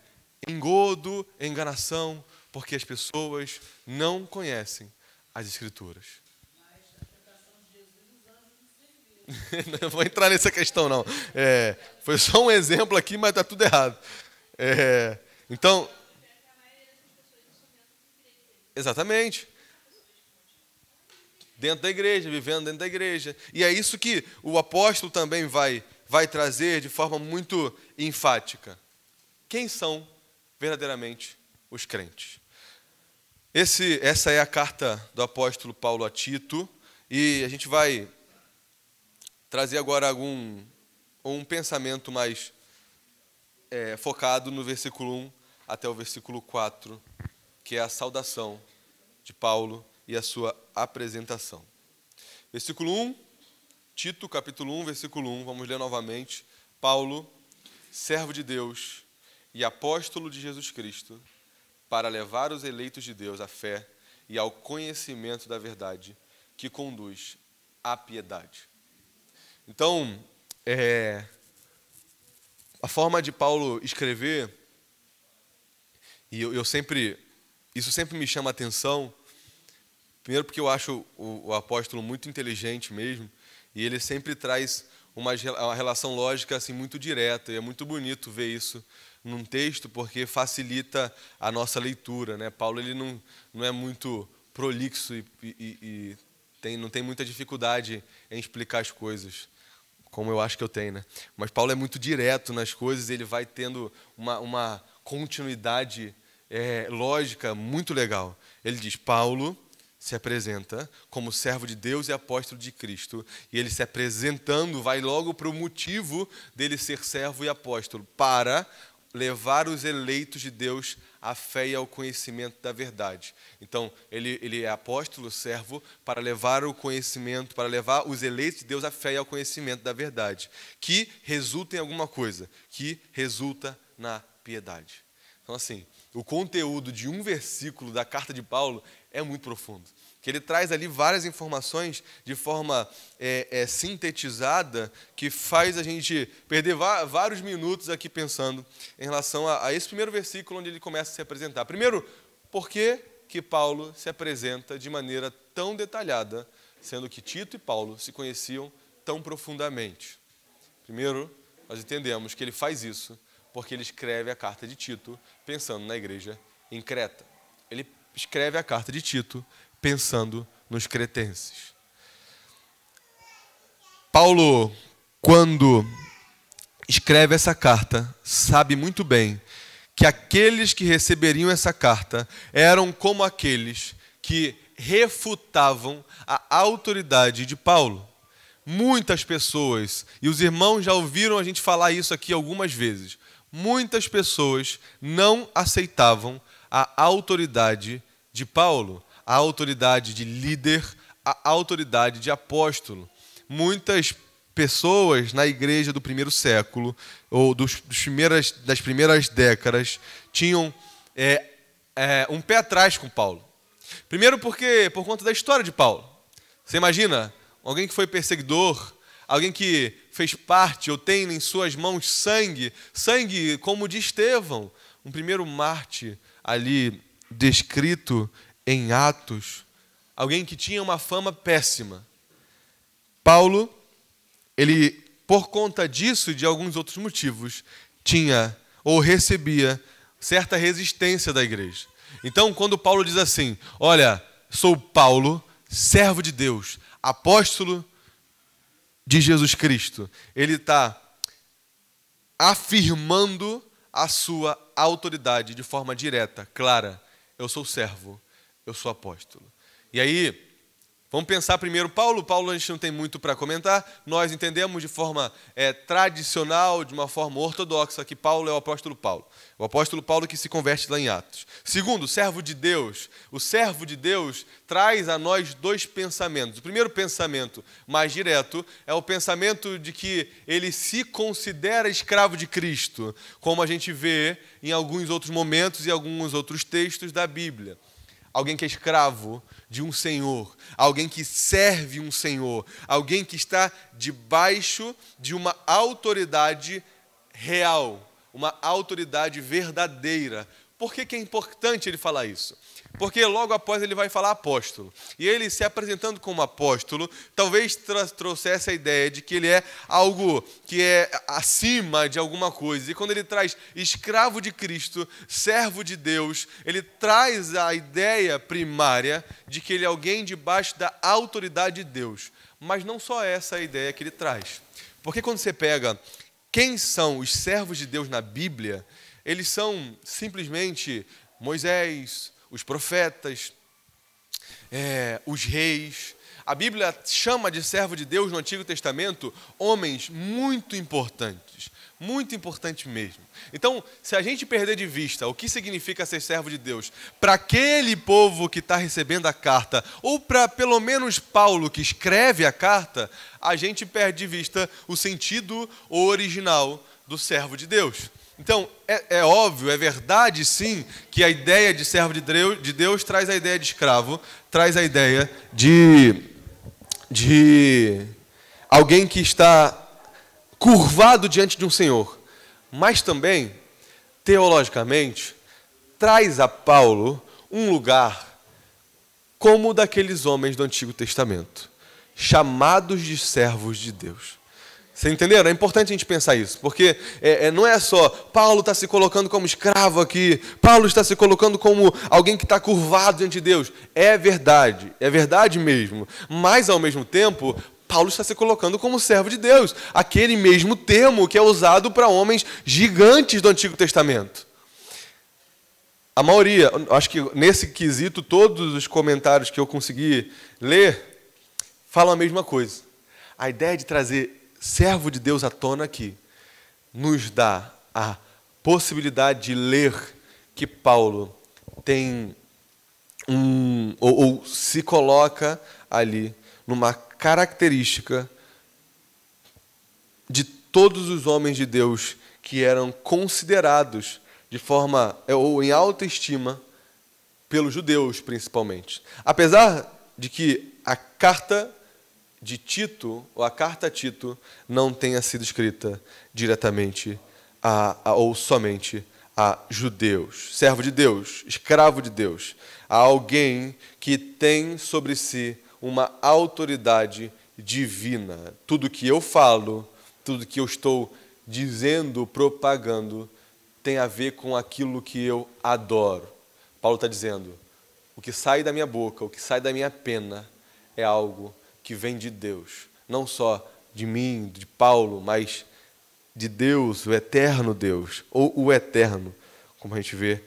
Engodo, enganação, porque as pessoas não conhecem as Escrituras. não vou entrar nessa questão, não. É, foi só um exemplo aqui, mas está tudo errado. É, então. Exatamente. Dentro da igreja, vivendo dentro da igreja. E é isso que o apóstolo também vai, vai trazer de forma muito enfática. Quem são verdadeiramente os crentes? Esse, essa é a carta do apóstolo Paulo a Tito, e a gente vai trazer agora algum um pensamento mais é, focado no versículo 1 até o versículo 4, que é a saudação de Paulo e a sua apresentação. Versículo 1, Tito, capítulo 1, versículo 1, vamos ler novamente. Paulo, servo de Deus e apóstolo de Jesus Cristo, para levar os eleitos de Deus à fé e ao conhecimento da verdade, que conduz à piedade. Então, é, a forma de Paulo escrever, e eu, eu, sempre, isso sempre me chama a atenção, primeiro porque eu acho o, o apóstolo muito inteligente mesmo, e ele sempre traz uma, uma relação lógica assim muito direta, e é muito bonito ver isso num texto porque facilita a nossa leitura. Né? Paulo ele não, não é muito prolixo e, e, e tem, não tem muita dificuldade em explicar as coisas, como eu acho que eu tenho. Né? Mas Paulo é muito direto nas coisas, ele vai tendo uma, uma continuidade é, lógica muito legal. Ele diz: Paulo se apresenta como servo de Deus e apóstolo de Cristo. E ele se apresentando vai logo para o motivo dele ser servo e apóstolo, para levar os eleitos de Deus à fé e ao conhecimento da verdade. Então, ele, ele é apóstolo, servo, para levar o conhecimento, para levar os eleitos de Deus à fé e ao conhecimento da verdade, que resulta em alguma coisa, que resulta na piedade. Então, assim, o conteúdo de um versículo da carta de Paulo é muito profundo que ele traz ali várias informações de forma é, é, sintetizada que faz a gente perder vários minutos aqui pensando em relação a, a, esse primeiro versículo onde ele começa a se apresentar. Primeiro, por que, que Paulo se apresenta de maneira tão detalhada, sendo que Tito e Paulo se conheciam tão profundamente? Primeiro, nós entendemos que ele faz isso porque ele escreve a carta de Tito pensando na igreja em Creta. Ele escreve a carta de Tito pensando nos cretenses. Paulo, quando escreve essa carta, sabe muito bem que aqueles que receberiam essa carta eram como aqueles que refutavam a autoridade de Paulo. Muitas pessoas, e os irmãos já ouviram a gente falar isso aqui algumas vezes, muitas pessoas não aceitavam a autoridade de Paulo a autoridade de líder, a autoridade de apóstolo. Muitas pessoas na igreja do primeiro século, ou dos, dos primeiras, das primeiras décadas, tinham é, é, um pé atrás com Paulo. Primeiro porque por conta da história de Paulo. Você imagina alguém que foi perseguidor, alguém que fez parte ou tem em suas mãos sangue, sangue como de Estevão, um primeiro Marte ali descrito em Atos, alguém que tinha uma fama péssima. Paulo, ele, por conta disso e de alguns outros motivos, tinha ou recebia certa resistência da igreja. Então, quando Paulo diz assim: Olha, sou Paulo, servo de Deus, apóstolo de Jesus Cristo, ele está afirmando a sua autoridade de forma direta, clara. Eu sou servo, eu sou apóstolo. E aí, vamos pensar primeiro, Paulo. Paulo a gente não tem muito para comentar. Nós entendemos de forma é, tradicional, de uma forma ortodoxa, que Paulo é o apóstolo Paulo. O apóstolo Paulo que se converte lá em Atos. Segundo, servo de Deus. O servo de Deus traz a nós dois pensamentos. O primeiro pensamento, mais direto, é o pensamento de que ele se considera escravo de Cristo, como a gente vê em alguns outros momentos e alguns outros textos da Bíblia. alguém que é escravo de um senhor, alguém que serve um senhor, alguém que está debaixo de uma autoridade real, uma autoridade verdadeira. Por que, que é importante ele falar isso? Porque logo após ele vai falar apóstolo. E ele se apresentando como apóstolo, talvez trouxesse a ideia de que ele é algo que é acima de alguma coisa. E quando ele traz escravo de Cristo, servo de Deus, ele traz a ideia primária de que ele é alguém debaixo da autoridade de Deus. Mas não só essa é a ideia que ele traz. Porque quando você pega quem são os servos de Deus na Bíblia, eles são simplesmente Moisés, os profetas, é, os reis. A Bíblia chama de servo de Deus no Antigo Testamento homens muito importantes, muito importantes mesmo. Então, se a gente perder de vista o que significa ser servo de Deus para aquele povo que está recebendo a carta, ou para pelo menos Paulo que escreve a carta, a gente perde de vista o sentido original do servo de Deus. Então, é, é, óbvio, é verdade sim, que a ideia de servo de Deus, de Deus traz a ideia de escravo, traz a ideia de, de alguém que está curvado diante de um Senhor. Mas também, teologicamente, traz a Paulo um lugar como o daqueles homens do Antigo Testamento, chamados de servos de Deus. Você entenderam? É importante a gente pensar isso, porque é, é, não é só Paulo está se colocando como escravo aqui, Paulo está se colocando como alguém que está curvado diante de Deus. É verdade, é verdade mesmo. Mas, ao mesmo tempo, Paulo está se colocando como servo de Deus, aquele mesmo termo que é usado para homens gigantes do Antigo Testamento. A maioria, acho que nesse quesito, todos os comentários que eu consegui ler falam a mesma coisa. A ideia de trazer servo de Deus à tona aqui nos dá a possibilidade de ler que Paulo tem um ou, ou se coloca ali numa característica de todos os homens de Deus que eram considerados de forma ou em alta estima pelos judeus principalmente. Apesar de que a carta de Tito, ou a carta a Tito, não tenha sido escrita diretamente a, a, ou somente a judeus, servo de Deus, escravo de Deus, a alguém que tem sobre si uma autoridade divina. Tudo que eu falo, tudo que eu estou dizendo, propagando, tem a ver com aquilo que eu adoro. Paulo está dizendo: o que sai da minha boca, o que sai da minha pena, é algo que vem de Deus, não só de mim, de Paulo, mas de Deus, o eterno Deus, ou o eterno, como a gente vê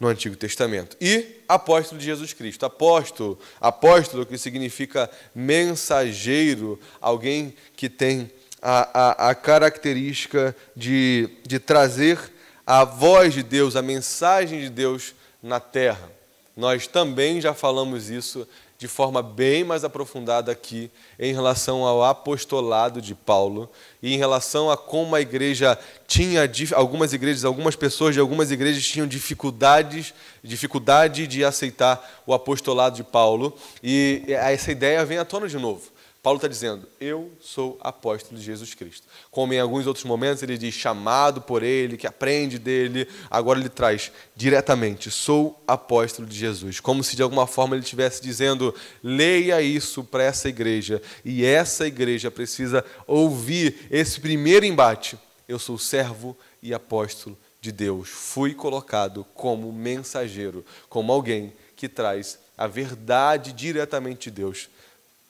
no Antigo Testamento. E apóstolo de Jesus Cristo. Apóstolo, apóstolo que significa mensageiro, alguém que tem a, a, a característica de, de trazer a voz de Deus, a mensagem de Deus na terra. Nós também já falamos isso de forma bem mais aprofundada aqui em relação ao apostolado de Paulo e em relação a como a igreja tinha algumas igrejas, algumas pessoas de algumas igrejas tinham dificuldades, dificuldade de aceitar o apostolado de Paulo e essa ideia vem à tona de novo. Paulo está dizendo: Eu sou apóstolo de Jesus Cristo. Como em alguns outros momentos ele diz chamado por ele, que aprende dele, agora ele traz diretamente: Sou apóstolo de Jesus. Como se de alguma forma ele estivesse dizendo: Leia isso para essa igreja. E essa igreja precisa ouvir esse primeiro embate. Eu sou servo e apóstolo de Deus. Fui colocado como mensageiro, como alguém que traz a verdade diretamente de Deus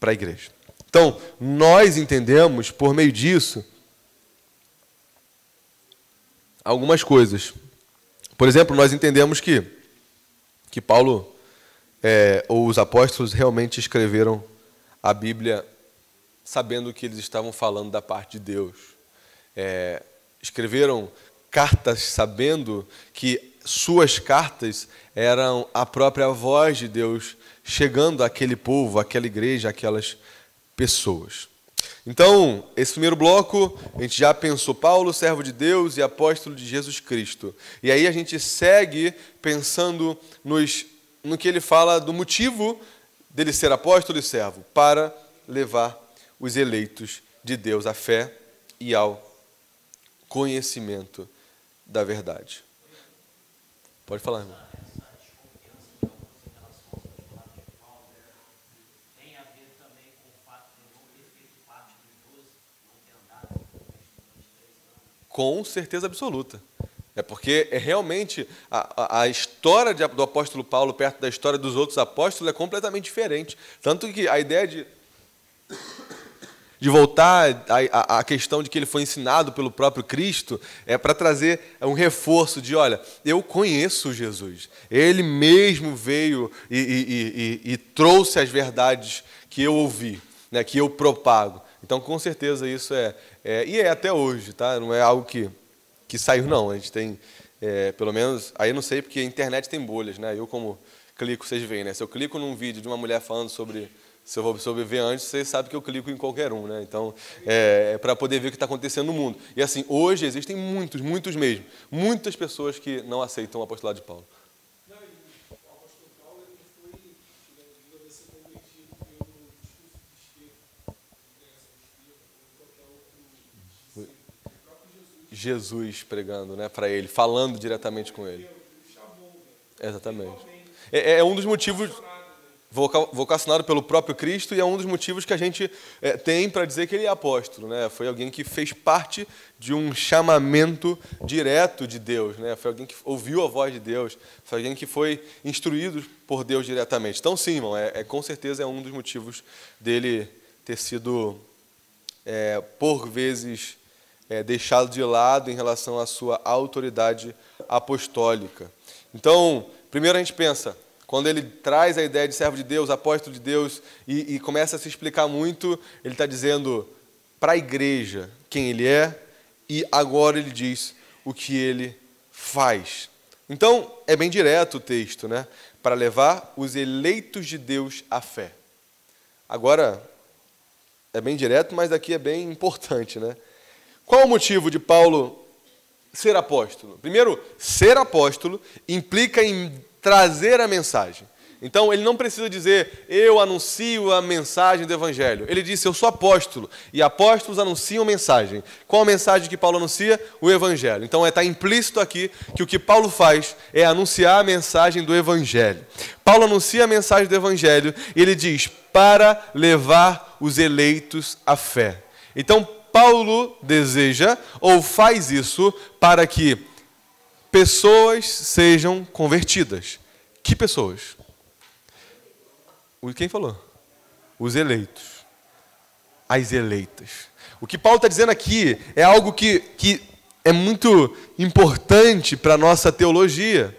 para a igreja. Então, nós entendemos, por meio disso, algumas coisas. Por exemplo, nós entendemos que, que Paulo é, ou os apóstolos realmente escreveram a Bíblia sabendo que eles estavam falando da parte de Deus. É, escreveram cartas sabendo que suas cartas eram a própria voz de Deus chegando àquele povo, àquela igreja, àquelas pessoas. Então, esse primeiro bloco, a gente já pensou Paulo, servo de Deus e apóstolo de Jesus Cristo. E aí a gente segue pensando nos no que ele fala do motivo dele ser apóstolo e servo, para levar os eleitos de Deus à fé e ao conhecimento da verdade. Pode falar, irmão. Com certeza absoluta. É porque é realmente a, a história do apóstolo Paulo perto da história dos outros apóstolos é completamente diferente. Tanto que a ideia de, de voltar à questão de que ele foi ensinado pelo próprio Cristo é para trazer um reforço de, olha, eu conheço Jesus. Ele mesmo veio e, e, e, e trouxe as verdades que eu ouvi, né, que eu propago. Então, com certeza, isso é, é, E é até hoje, tá? não é algo que, que saiu, não. A gente tem, é, pelo menos. Aí não sei, porque a internet tem bolhas, né? Eu, como clico, vocês veem, né? Se eu clico num vídeo de uma mulher falando sobre. Se eu vou sobreviver antes, vocês sabem que eu clico em qualquer um, né? Então, é, é para poder ver o que está acontecendo no mundo. E assim, hoje existem muitos, muitos mesmo, muitas pessoas que não aceitam o apostolado de Paulo. Jesus pregando né, para ele, falando diretamente com ele. Exatamente. É, é um dos motivos vocacionado pelo próprio Cristo e é um dos motivos que a gente é, tem para dizer que ele é apóstolo, né? Foi alguém que fez parte de um chamamento direto de Deus, né? Foi alguém que ouviu a voz de Deus, foi alguém que foi instruído por Deus diretamente. Então, sim, irmão, é, é com certeza é um dos motivos dele ter sido é, por vezes é, deixado de lado em relação à sua autoridade apostólica. Então, primeiro a gente pensa, quando ele traz a ideia de servo de Deus, apóstolo de Deus, e, e começa a se explicar muito, ele está dizendo para a igreja quem ele é, e agora ele diz o que ele faz. Então, é bem direto o texto, né? Para levar os eleitos de Deus à fé. Agora, é bem direto, mas aqui é bem importante, né? Qual o motivo de Paulo ser apóstolo? Primeiro, ser apóstolo implica em trazer a mensagem. Então, ele não precisa dizer, eu anuncio a mensagem do Evangelho. Ele disse, eu sou apóstolo, e apóstolos anunciam mensagem. Qual a mensagem que Paulo anuncia? O Evangelho. Então, está implícito aqui que o que Paulo faz é anunciar a mensagem do Evangelho. Paulo anuncia a mensagem do Evangelho, e ele diz, para levar os eleitos à fé. Então, Paulo deseja ou faz isso para que pessoas sejam convertidas. Que pessoas? Quem falou? Os eleitos. As eleitas. O que Paulo está dizendo aqui é algo que, que é muito importante para a nossa teologia.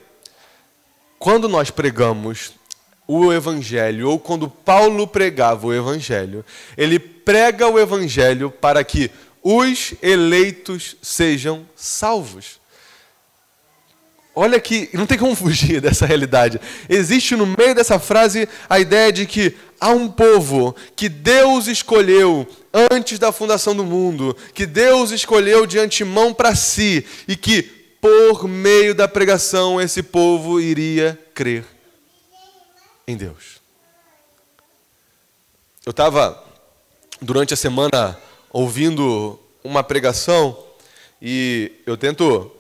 Quando nós pregamos o Evangelho, ou quando Paulo pregava o Evangelho, ele prega o Evangelho para que os eleitos sejam salvos. Olha que não tem como fugir dessa realidade. Existe no meio dessa frase a ideia de que há um povo que Deus escolheu antes da fundação do mundo, que Deus escolheu de antemão para si e que por meio da pregação esse povo iria crer em Deus. Eu estava, durante a semana, ouvindo uma pregação e eu tento.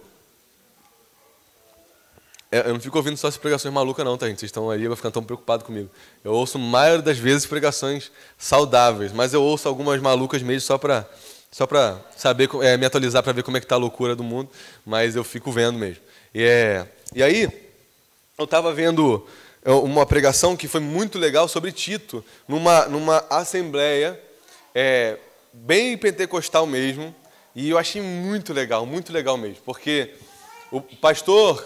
É, eu não fico ouvindo só as pregações malucas, não, tá, gente? Vocês estão aí, vai ficar tão preocupados comigo. Eu ouço, a maioria das vezes, pregações saudáveis, mas eu ouço algumas malucas mesmo só para só para saber, é, me atualizar para ver como é que está a loucura do mundo, mas eu fico vendo mesmo. E, é, e aí, eu estava vendo uma pregação que foi muito legal sobre Tito, numa, numa assembleia é, bem pentecostal mesmo, e eu achei muito legal, muito legal mesmo, porque o pastor,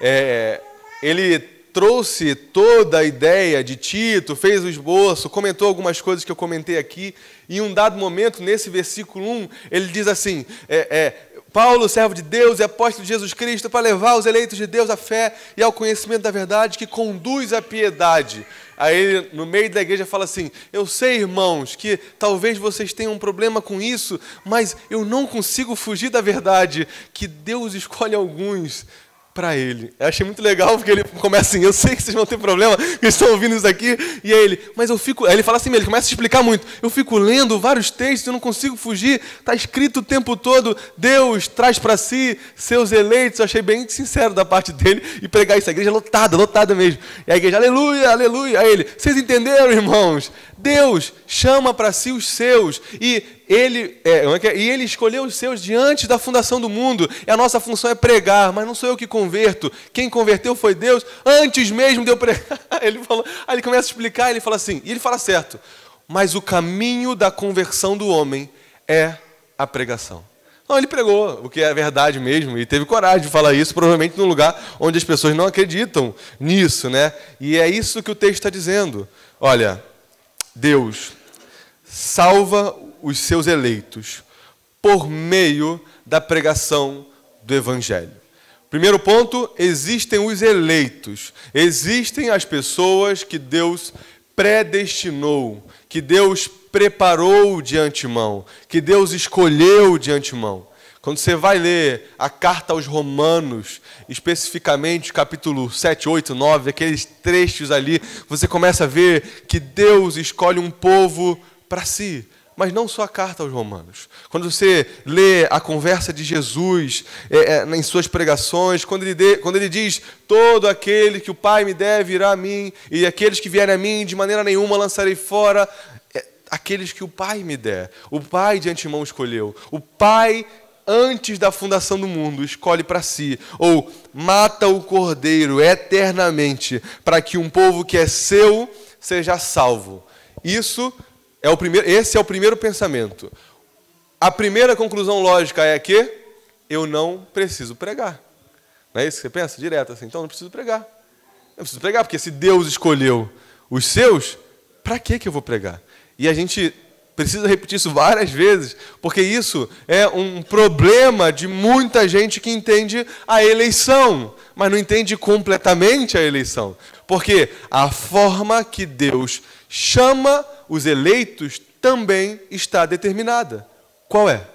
é, ele trouxe toda a ideia de Tito, fez o esboço, comentou algumas coisas que eu comentei aqui, e em um dado momento, nesse versículo 1, ele diz assim: é, é, Paulo, servo de Deus e apóstolo de Jesus Cristo, para levar os eleitos de Deus à fé e ao conhecimento da verdade que conduz à piedade. Aí, no meio da igreja, fala assim: Eu sei, irmãos, que talvez vocês tenham um problema com isso, mas eu não consigo fugir da verdade que Deus escolhe alguns para ele. Eu achei muito legal porque ele começa assim, eu sei que vocês vão ter problema, que estão ouvindo isso aqui, e aí ele, mas eu fico, aí ele fala assim, ele começa a explicar muito. Eu fico lendo vários textos, eu não consigo fugir. Está escrito o tempo todo, Deus traz para si seus eleitos. Eu achei bem sincero da parte dele e pregar isso. A igreja lotada, lotada mesmo. E a igreja, aleluia, aleluia. Aí ele, vocês entenderam, irmãos? Deus chama para si os seus e ele, é, é, e ele escolheu os seus diante da fundação do mundo. E a nossa função é pregar, mas não sou eu que converto. Quem converteu foi Deus antes mesmo de eu pregar. Ele falou, aí ele começa a explicar, ele fala assim, e ele fala certo. Mas o caminho da conversão do homem é a pregação. Não, ele pregou, o que é verdade mesmo, e teve coragem de falar isso, provavelmente num lugar onde as pessoas não acreditam nisso, né? E é isso que o texto está dizendo. Olha, Deus salva os seus eleitos por meio da pregação do Evangelho. Primeiro ponto: existem os eleitos, existem as pessoas que Deus predestinou, que Deus preparou de antemão, que Deus escolheu de antemão. Quando você vai ler a carta aos Romanos, especificamente capítulo 7, 8, 9, aqueles trechos ali, você começa a ver que Deus escolhe um povo para si. Mas não só a carta aos Romanos. Quando você lê a conversa de Jesus é, é, em suas pregações, quando ele, de, quando ele diz: Todo aquele que o Pai me der virá a mim, e aqueles que vierem a mim, de maneira nenhuma lançarei fora. É, aqueles que o Pai me der. O Pai de antemão escolheu. O Pai antes da fundação do mundo, escolhe para si, ou mata o cordeiro eternamente, para que um povo que é seu seja salvo. Isso é o primeiro, esse é o primeiro pensamento. A primeira conclusão lógica é que eu não preciso pregar. Não é isso que você pensa direto assim? Então não preciso pregar. Eu preciso pregar porque se Deus escolheu os seus, para que eu vou pregar? E a gente precisa repetir isso várias vezes, porque isso é um problema de muita gente que entende a eleição, mas não entende completamente a eleição. Porque a forma que Deus chama os eleitos também está determinada. Qual é?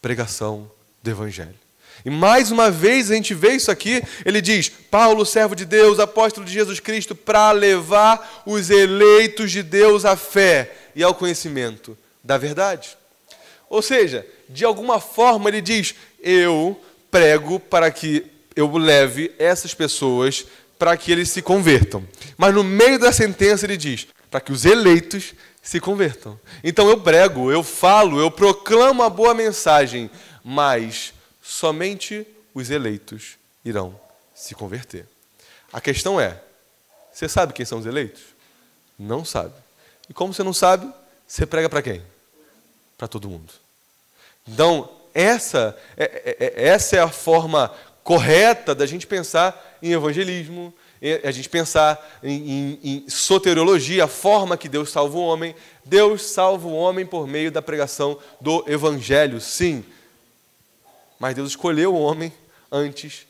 Pregação do Evangelho. E mais uma vez a gente vê isso aqui, ele diz: Paulo, servo de Deus, apóstolo de Jesus Cristo, para levar os eleitos de Deus à fé e ao conhecimento da verdade. Ou seja, de alguma forma ele diz: Eu prego para que eu leve essas pessoas para que eles se convertam. Mas no meio da sentença ele diz: para que os eleitos se convertam. Então eu prego, eu falo, eu proclamo a boa mensagem, mas somente os eleitos irão se converter. A questão é: você sabe quem são os eleitos? Não sabe. E como você não sabe, você prega para quem? Para todo mundo. Então, essa é, é, é, essa é a forma correta da gente pensar em evangelismo, a gente pensar em, em, em, soteriologia, a forma que Deus salva o homem. Deus salva o homem por meio da pregação do evangelho, sim. Mas Deus escolheu o homem antes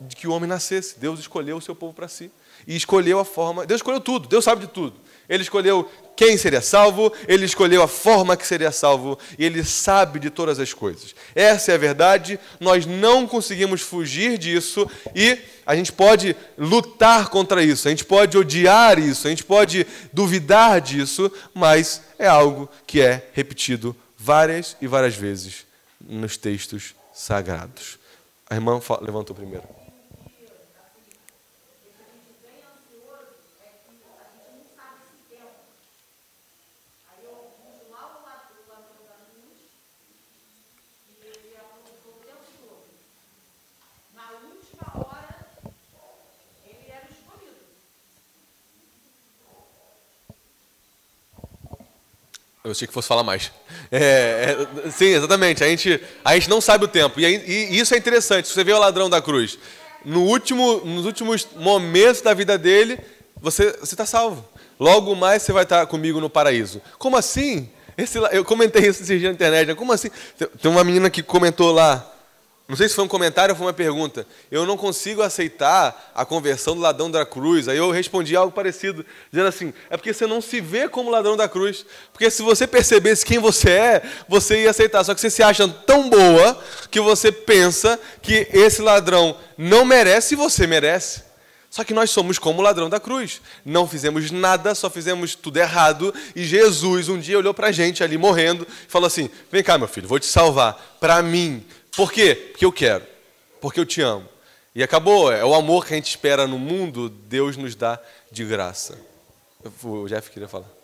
de que o homem nascesse. Deus escolheu o seu povo para si. E escolheu a forma. Deus escolheu tudo, Deus sabe de tudo. Ele escolheu quem seria salvo, ele escolheu a forma que seria salvo, e ele sabe de todas as coisas. Essa é a verdade, nós não conseguimos fugir disso e a gente pode lutar contra isso, a gente pode odiar isso, a gente pode duvidar disso, mas é algo que é repetido várias e várias vezes nos textos sagrados. A irmã levantou primeiro. Eu achei que fosse falar mais. É, é, sim, exatamente. A gente, a gente não sabe o tempo. E, e, isso é interessante. Se você vê o ladrão da cruz, no último, nos últimos momentos da vida dele, você está salvo. Logo mais você vai estar comigo no paraíso. Como assim? Esse, eu comentei isso esses dias na internet. Né? Como assim? Tem uma menina que comentou lá Não sei se foi um comentário ou foi uma pergunta. Eu não consigo aceitar a conversão do ladrão da cruz. Aí eu respondi algo parecido, dizendo assim: é porque você não se vê como ladrão da cruz. Porque se você percebesse quem você é, você ia aceitar. Só que você se acha tão boa que você pensa que esse ladrão não merece e você merece. Só que nós somos como o ladrão da cruz. Não fizemos nada, só fizemos tudo errado. E Jesus um dia olhou para a gente ali morrendo e falou assim: Vem cá, meu filho, vou te salvar. Para mim, por quê? Porque eu quero. Porque eu te amo. E acabou. É o amor que a gente espera no mundo, Deus nos dá de graça. O Jeff queria falar.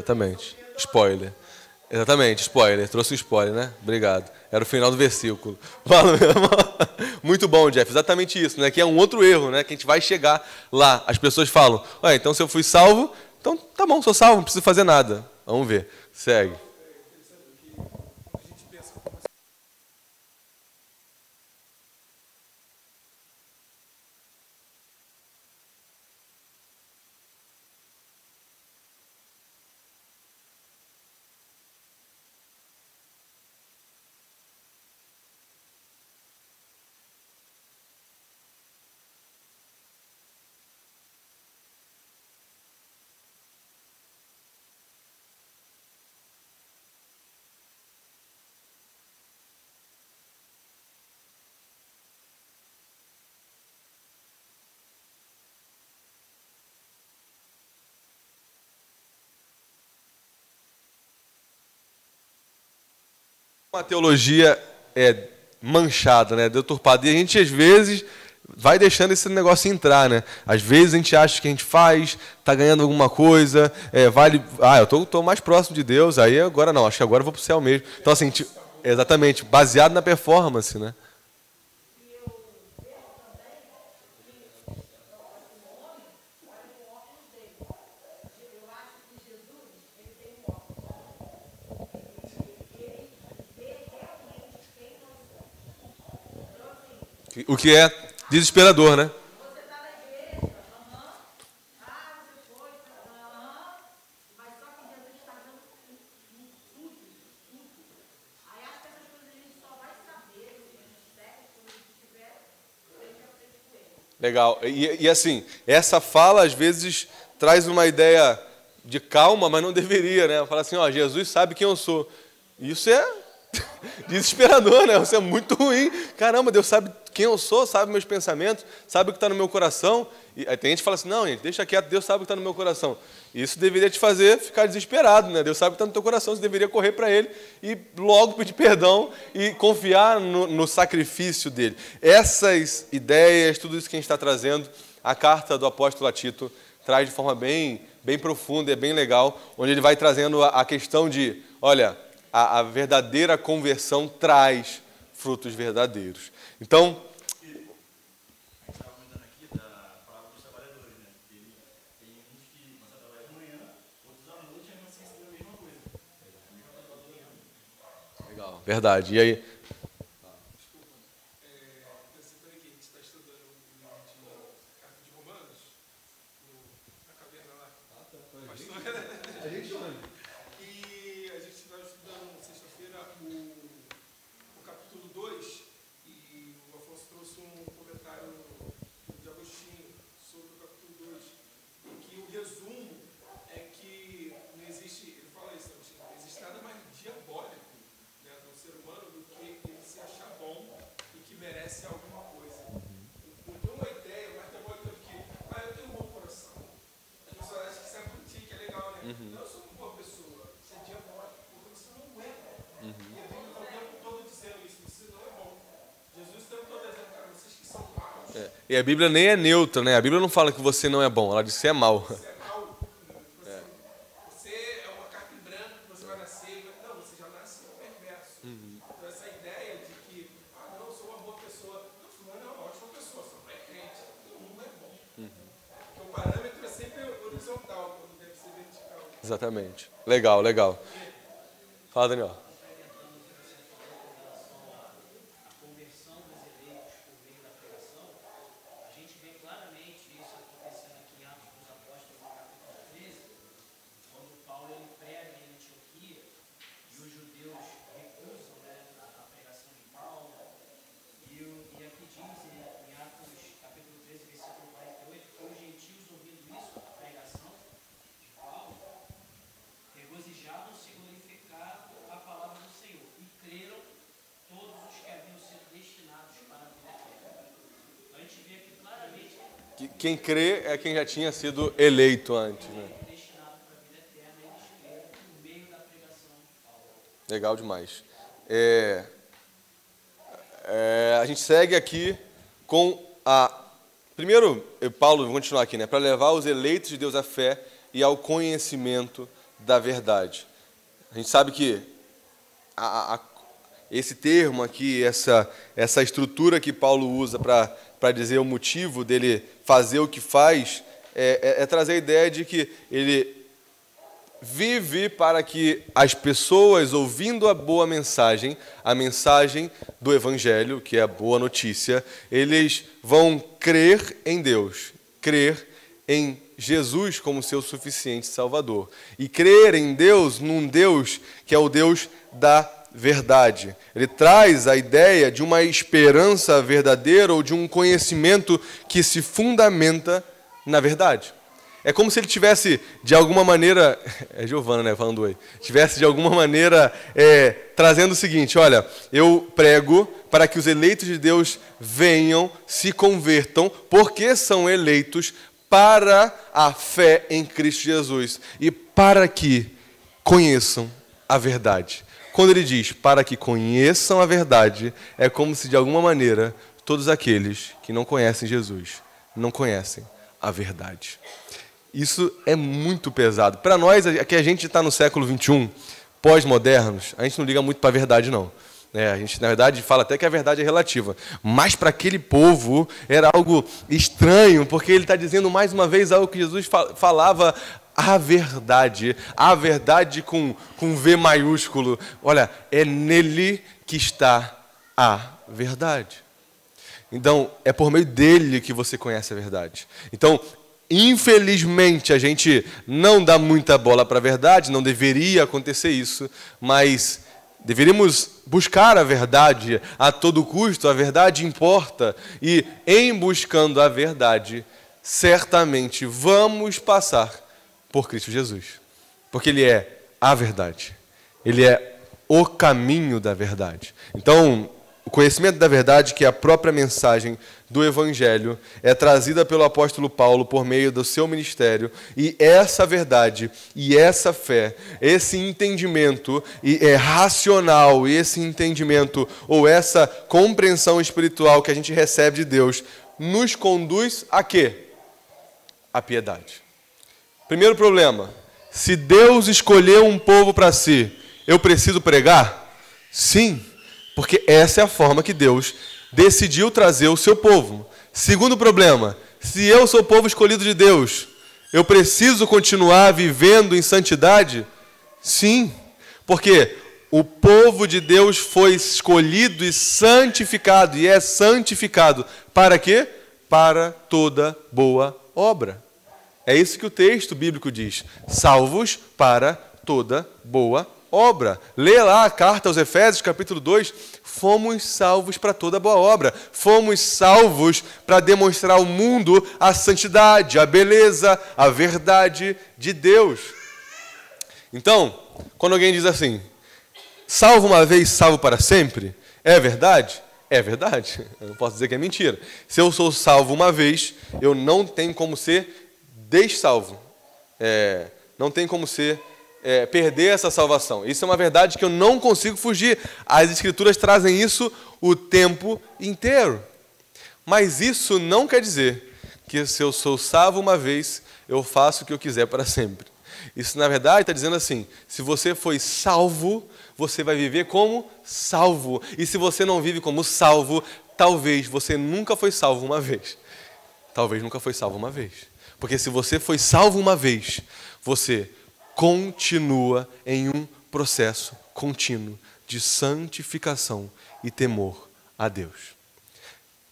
Exatamente. Spoiler. Exatamente, spoiler. Trouxe um spoiler, né? Obrigado. Era o final do versículo. Fala, meu irmão. Muito bom, Jeff. Exatamente isso, né? Que é um outro erro, né? Que a gente vai chegar lá. As pessoas falam: Ué, então se eu fui salvo, então tá bom, sou salvo, não preciso fazer nada. Vamos ver. Segue. Uma teologia é, manchada, né, deturpada. E a gente, às vezes, vai deixando esse negócio entrar, né? Às vezes a gente acha que a gente faz, está ganhando alguma coisa, é, vale. Ah, eu tô, tô, mais próximo de Deus, aí agora não, acho que agora eu vou para o céu mesmo. Então, assim, exatamente, baseado na performance, né? O que é desesperador, né? Legal. E, e, assim, essa fala às vezes traz uma ideia de calma, mas não deveria, né? Fala assim, ó, Jesus sabe quem eu sou. Isso é desesperador, né? Isso é muito ruim. Caramba, Deus sabe quem eu sou, sabe meus pensamentos, sabe o que está no meu coração. E aí tem gente que fala assim, não, gente, deixa quieto, Deus sabe o que está no meu coração. Isso deveria te fazer ficar desesperado, né? Deus sabe o que está no teu coração, você deveria correr para Ele e logo pedir perdão e confiar no, no sacrifício dele. Essas ideias, tudo isso que a gente está trazendo, a carta do apóstolo Tito traz de forma bem, bem profunda, é bem legal, onde ele vai trazendo a, a questão de, olha, a, a verdadeira conversão traz frutos verdadeiros. Então, verdade. E aí, E a Bíblia nem é neutra, né? A Bíblia não fala que você não é bom, ela diz que você é mal. Você é mal. Você é uma carta branca, branco, você vai nascer. Não, você já nasce perverso. Uhum. Então, essa ideia de que, ah, não, sou uma boa pessoa. Não, fulano é uma ótima pessoa, só não é crente. Todo mundo é bom. Uhum. Então, o parâmetro é sempre horizontal, quando deve ser vertical. Exatamente. Legal, legal. Fala, Daniel. Quem crê é quem já tinha sido eleito antes. Né? Legal demais. É, é, a gente segue aqui com a. Primeiro, Paulo, vou continuar aqui, né? Para levar os eleitos de Deus à fé e ao conhecimento da verdade. A gente sabe que a, a, esse termo aqui, essa, essa estrutura que Paulo usa para dizer o motivo dele fazer o que faz, é, é, é trazer a ideia de que ele vive para que as pessoas, ouvindo a boa mensagem, a mensagem do Evangelho, que é a boa notícia, eles vão crer em Deus, crer em Jesus como seu suficiente Salvador. E crer em Deus, num Deus que é o Deus da verdade. Ele traz a ideia de uma esperança verdadeira ou de um conhecimento que se fundamenta na verdade. É como se ele tivesse, de alguma maneira, é Giovana, né, falando oi, tivesse de alguma maneira é, trazendo o seguinte: olha, eu prego para que os eleitos de Deus venham, se convertam, porque são eleitos para a fé em Cristo Jesus e para que conheçam a verdade. Quando ele diz para que conheçam a verdade, é como se de alguma maneira todos aqueles que não conhecem Jesus não conhecem a verdade. Isso é muito pesado. Para nós, que a gente está no século 21, pós-modernos, a gente não liga muito para a verdade, não. É, a gente, na verdade, fala até que a verdade é relativa. Mas para aquele povo era algo estranho, porque ele está dizendo mais uma vez algo que Jesus falava a verdade, a verdade com, com V maiúsculo. Olha, é nele que está a verdade. Então, é por meio dele que você conhece a verdade. Então, infelizmente, a gente não dá muita bola para a verdade, não deveria acontecer isso, mas deveríamos buscar a verdade a todo custo, a verdade importa, e em buscando a verdade, certamente vamos passar por Cristo Jesus. Porque Ele é a verdade. Ele é o caminho da verdade. Então, o conhecimento da verdade, que é a própria mensagem do Evangelho, é trazida pelo apóstolo Paulo por meio do seu ministério, e essa verdade e essa fé, esse entendimento e é racional, esse entendimento ou essa compreensão espiritual que a gente recebe de Deus, nos conduz a quê? A piedade. Primeiro problema: se Deus escolheu um povo para si, eu preciso pregar? Sim, porque essa é a forma que Deus decidiu trazer o seu povo. Segundo problema: se eu sou povo escolhido de Deus, eu preciso continuar vivendo em santidade? Sim, porque o povo de Deus foi escolhido e santificado, e é santificado para quê? Para toda boa obra. É isso que o texto bíblico diz: salvos para toda boa obra. Lê lá a carta aos Efésios, capítulo 2. Fomos salvos para toda boa obra. Fomos salvos para demonstrar ao mundo a santidade, a beleza, a verdade de Deus. Então, quando alguém diz assim, salvo uma vez, salvo para sempre, é verdade? É verdade. Eu não posso dizer que é mentira. Se eu sou salvo uma vez, eu não tenho como ser dessalvo. É, não tem como ser é, perder essa salvação. Isso é uma verdade que eu não consigo fugir. As Escrituras trazem isso o tempo inteiro. Mas isso não quer dizer que se eu sou salvo uma vez, eu faço o que eu quiser para sempre. Isso, na verdade, está dizendo assim: se você foi salvo, você vai viver como salvo. E se você não vive como salvo, talvez você nunca foi salvo uma vez. Talvez nunca foi salvo uma vez. Porque se você foi salvo uma vez, você continua em um processo contínuo de santificação e temor a Deus.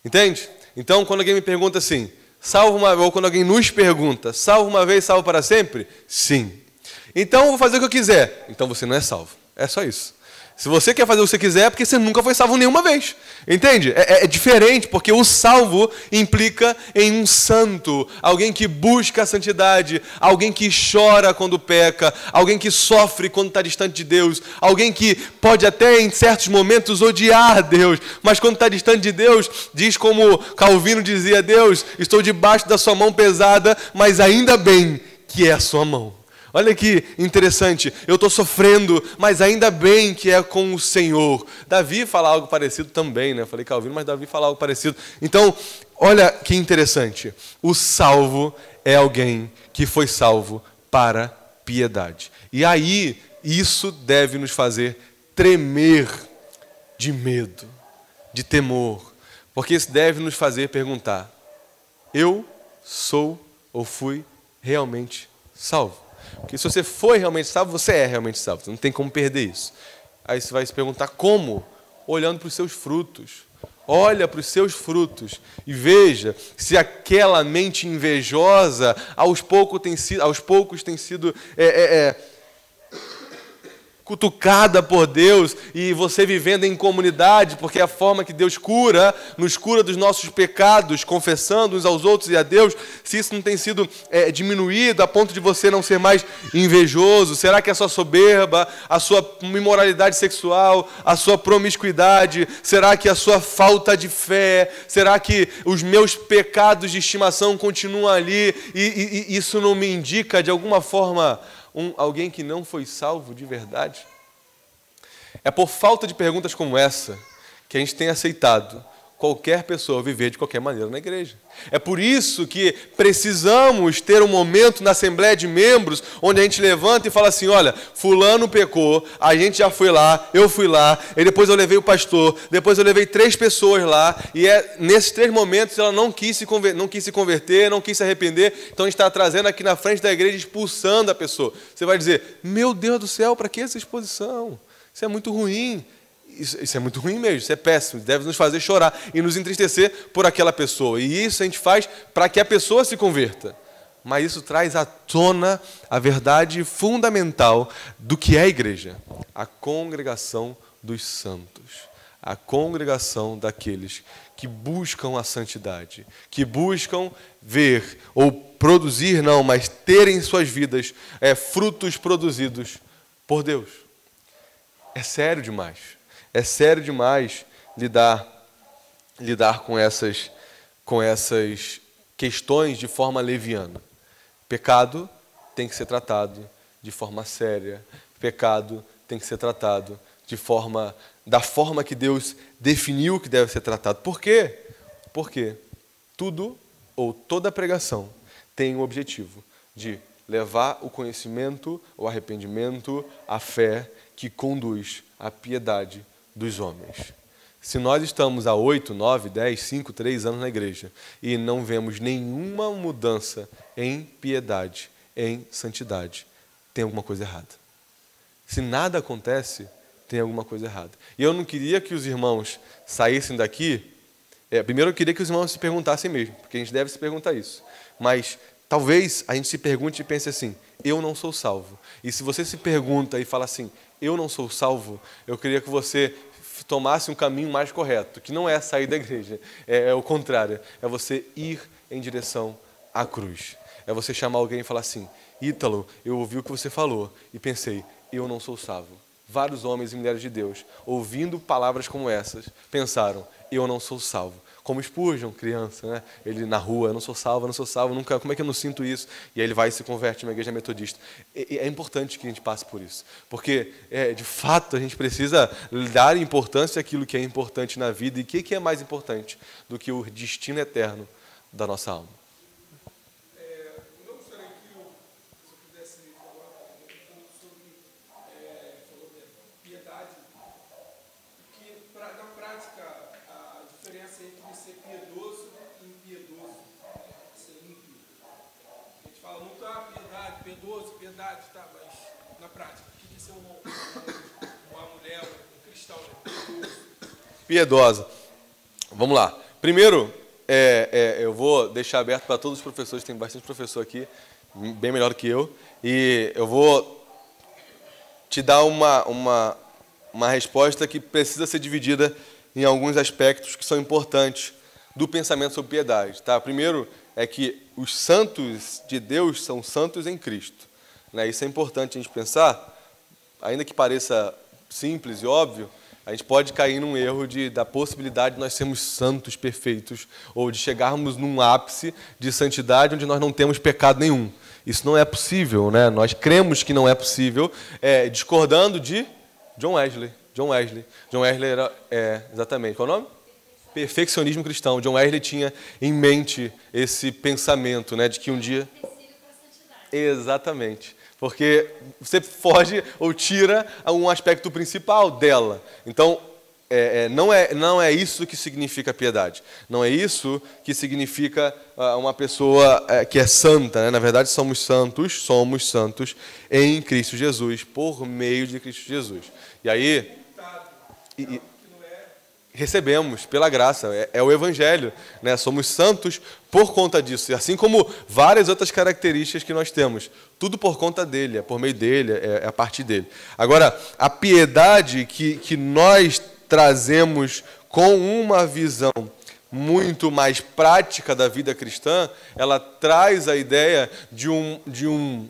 Entende? Então, quando alguém me pergunta assim, salvo uma ou quando alguém nos pergunta, salvo uma vez, salvo para sempre? Sim. Então, eu vou fazer o que eu quiser. Então, você não é salvo. É só isso. Se você quer fazer o que você quiser, é porque você nunca foi salvo nenhuma vez. Entende? É, é, diferente, porque o salvo implica em um santo, alguém que busca a santidade, alguém que chora quando peca, alguém que sofre quando está distante de Deus, alguém que pode até em certos momentos odiar Deus, mas quando está distante de Deus, diz como Calvino dizia: Deus, estou debaixo da sua mão pesada, mas ainda bem que é a sua mão. Olha que interessante, eu estou sofrendo, mas ainda bem que é com o Senhor. Davi fala algo parecido também, né? Eu falei Calvino, mas Davi fala algo parecido. Então, olha que interessante. O salvo é alguém que foi salvo para piedade. E aí, isso deve nos fazer tremer de medo, de temor, porque isso deve nos fazer perguntar: eu sou ou fui realmente salvo? Porque se você foi realmente salvo, você é realmente salvo. Você não tem como perder isso. Aí você vai se perguntar como? Olhando para os seus frutos. Olha para os seus frutos e veja se aquela mente invejosa aos poucos tem sido, aos poucos tem sido é, é, é, cutucada por Deus e você vivendo em comunidade, porque é a forma que Deus cura, nos cura dos nossos pecados, confessando uns aos outros e a Deus, se isso não tem sido é, diminuído a ponto de você não ser mais invejoso, será que a sua soberba, a sua imoralidade sexual, a sua promiscuidade, será que a sua falta de fé, será que os meus pecados de estimação continuam ali? E, e, e isso não me indica de alguma forma um, alguém que não foi salvo de verdade? É por falta de perguntas como essa que a gente tem aceitado qualquer pessoa viver de qualquer maneira na igreja. É por isso que precisamos ter um momento na Assembleia de Membros onde a gente levanta e fala assim: olha, Fulano pecou, a gente já foi lá, eu fui lá, e depois eu levei o pastor, depois eu levei três pessoas lá, e é nesses três momentos ela não quis se, não quis se converter, não quis se arrepender, então a gente está trazendo aqui na frente da igreja, expulsando a pessoa. Você vai dizer: meu Deus do céu, para que essa exposição? Isso é muito ruim. Isso, isso, é muito ruim mesmo, isso é péssimo, deve nos fazer chorar e nos entristecer por aquela pessoa. E isso a gente faz para que a pessoa se converta. Mas isso traz à tona a verdade fundamental do que é a igreja: a congregação dos santos, a congregação daqueles que buscam a santidade, que buscam ver ou produzir, não, mas ter em suas vidas é, frutos produzidos por Deus. É sério demais. É sério demais lidar lidar com essas com essas questões de forma leviana. Pecado tem que ser tratado de forma séria. Pecado tem que ser tratado de forma da forma que Deus definiu que deve ser tratado. Por quê? Porque tudo ou toda pregação tem o objetivo de levar o conhecimento, o arrependimento, a fé que conduz à piedade dos homens. Se nós estamos há 8, 9, 10, 5, 3 anos na igreja e não vemos nenhuma mudança em piedade, em santidade, tem alguma coisa errada. Se nada acontece, tem alguma coisa errada. E eu não queria que os irmãos saíssem daqui. É, primeiro, eu queria que os irmãos se perguntassem mesmo, porque a gente deve se perguntar isso. Mas talvez a gente se pergunte e pense assim: eu não sou salvo. E se você se pergunta e fala assim: eu não sou salvo, eu queria que você tomasse um caminho mais correto, que não é sair da igreja, é, é o contrário, é você ir em direção à cruz. É você chamar alguém e falar assim: Ítalo, eu ouvi o que você falou e pensei, eu não sou salvo. Vários homens e mulheres de Deus, ouvindo palavras como essas, pensaram: eu não sou salvo como Spurgeon, criança, né? Ele na rua, não sou salvo, não sou salvo, nunca, como é que eu não sinto isso? E aí ele vai e se converte numa igreja metodista. E, é importante que a gente passe por isso, porque é, de fato a gente precisa dar importância àquilo que é importante na vida e o que, que é mais importante do que o destino eterno da nossa alma. Piedade, tá, mas na prática, o que é ser uma, uma mulher, um cristão, né? Piedosa. Vamos lá. Primeiro, é, é, eu vou deixar aberto para todos os professores, tem bastante professor aqui, bem melhor que eu, e eu vou te dar uma, uma, uma resposta que precisa ser dividida em alguns aspectos que são importantes do pensamento sobre piedade. Tá? Primeiro é que os santos de Deus são santos em Cristo. Né? Isso é importante a gente pensar, ainda que pareça simples e óbvio, a gente pode cair num erro de, da possibilidade de nós sermos santos perfeitos ou de chegarmos num ápice de santidade onde nós não temos pecado nenhum. Isso não é possível, né? Nós cremos que não é possível, é, discordando de John Wesley. John Wesley. John Wesley era, é, exatamente, qual é o nome? Perfeccionismo cristão. John Wesley tinha em mente esse pensamento, né, de que um dia Exatamente. Porque você foge ou tira um aspecto principal dela. Então, é, é, não, é, não é isso que significa piedade. Não é isso que significa uh, uma pessoa uh, que é santa. Né? Na verdade, somos santos, somos santos em Cristo Jesus, por meio de Cristo Jesus. E aí. E, e, recebemos pela graça, é, é, o Evangelho. Né? Somos santos por conta disso, assim como várias outras características que nós temos. Tudo por conta dele, é por meio dele, é, é a partir dele. Agora, a piedade que, que nós trazemos com uma visão muito mais prática da vida cristã, ela traz a ideia de um. De um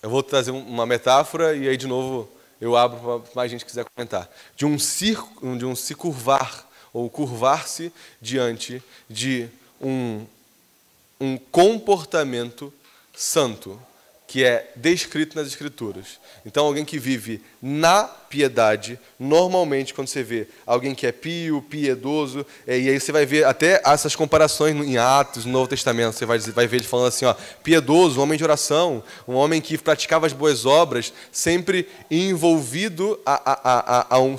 eu vou trazer uma metáfora e aí, de novo, eu abro para mais gente quiser comentar. De um, circo, de um se curvar, ou curvar-se diante de um, um comportamento santo, que é descrito nas Escrituras. Então, alguém que vive na piedade, normalmente, quando você vê alguém que é pio, piedoso, é, e aí você vai ver até essas comparações em Atos, no Novo Testamento, você vai, vai ver ele falando assim: ó, piedoso, um homem de oração, um homem que praticava as boas obras, sempre envolvido a, a, a, a um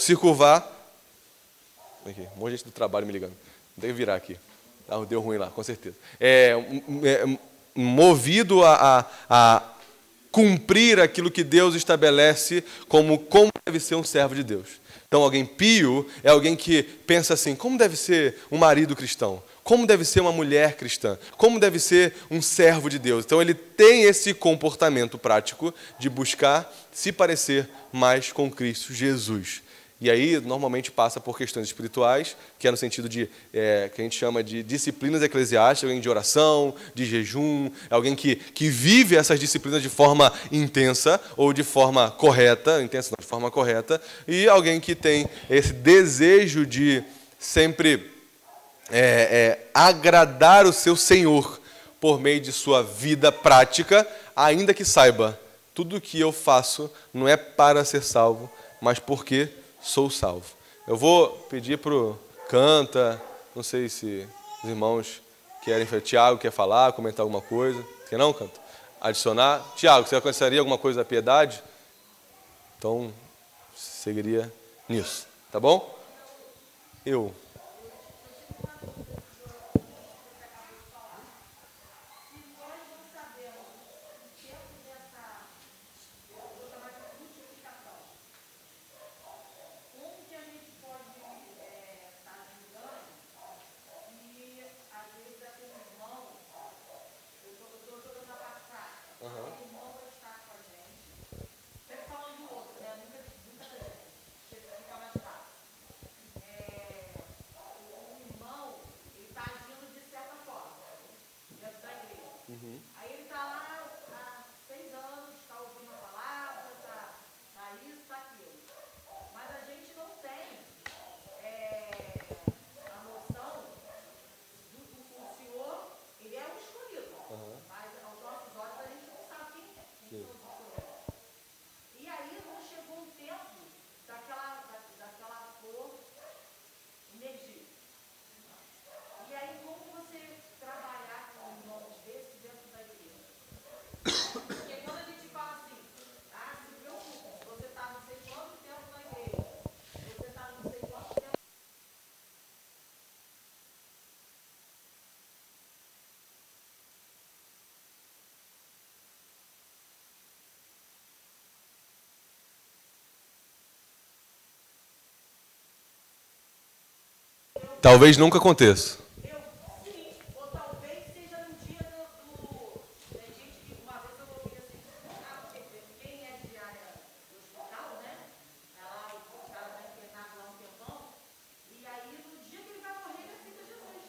Aqui, um monte de gente do trabalho me ligando. Deve virar aqui. Ah, deu ruim lá, com certeza. É, é movido a, a, a cumprir aquilo que Deus estabelece como como deve ser um servo de Deus. Então, alguém pio é alguém que pensa assim: como deve ser um marido cristão? Como deve ser uma mulher cristã? Como deve ser um servo de Deus? Então, ele tem esse comportamento prático de buscar se parecer mais com Cristo Jesus. E aí, normalmente, passa por questões espirituais, que é no sentido de, é, que a gente chama de disciplinas eclesiásticas, alguém de oração, de jejum, alguém que, que vive essas disciplinas de forma intensa ou de forma correta, intensa não, de forma correta, e alguém que tem esse desejo de sempre é, é, agradar o seu Senhor por meio de sua vida prática, ainda que saiba, tudo que eu faço não é para ser salvo, mas porque sou salvo. Eu vou pedir para o Canta, não sei se os irmãos querem, Tiago quer falar, comentar alguma coisa. Quer não, Canta? Adicionar. Tiago, você conheceria alguma coisa da piedade? Então, seguiria nisso, tá bom? Eu. Talvez nunca aconteça. Eu, sim, ou talvez seja no dia do. do tem gente que uma vez eu ouvi assim, ah, porque quem é diária do hospital, né? Tá lá, o cara vai internado lá um tempão, e aí no dia que ele vai morrer, ele aceita Jesus.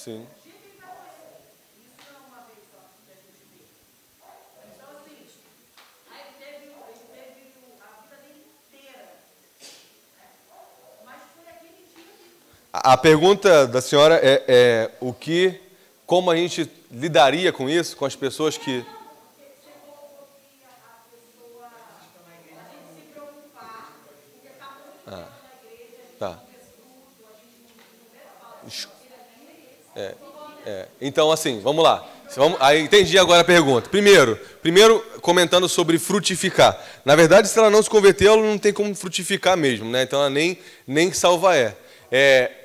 Sim. No dia que ele vai morrer. Isso não é uma vez só que a gente vê. Então, assim, aí ele teve, o- ele teve o- a vida dele inteira. né? Mas foi aquele dia que A pergunta da senhora é, é o que, como a gente lidaria com isso, com as pessoas que. Ah, tá. É, é. Então, assim, vamos lá. Vamos, aí entendi agora a pergunta. Primeiro, primeiro comentando sobre frutificar. Na verdade, se ela não se converter, ela não tem como frutificar mesmo, né? Então ela nem, nem salva é. é.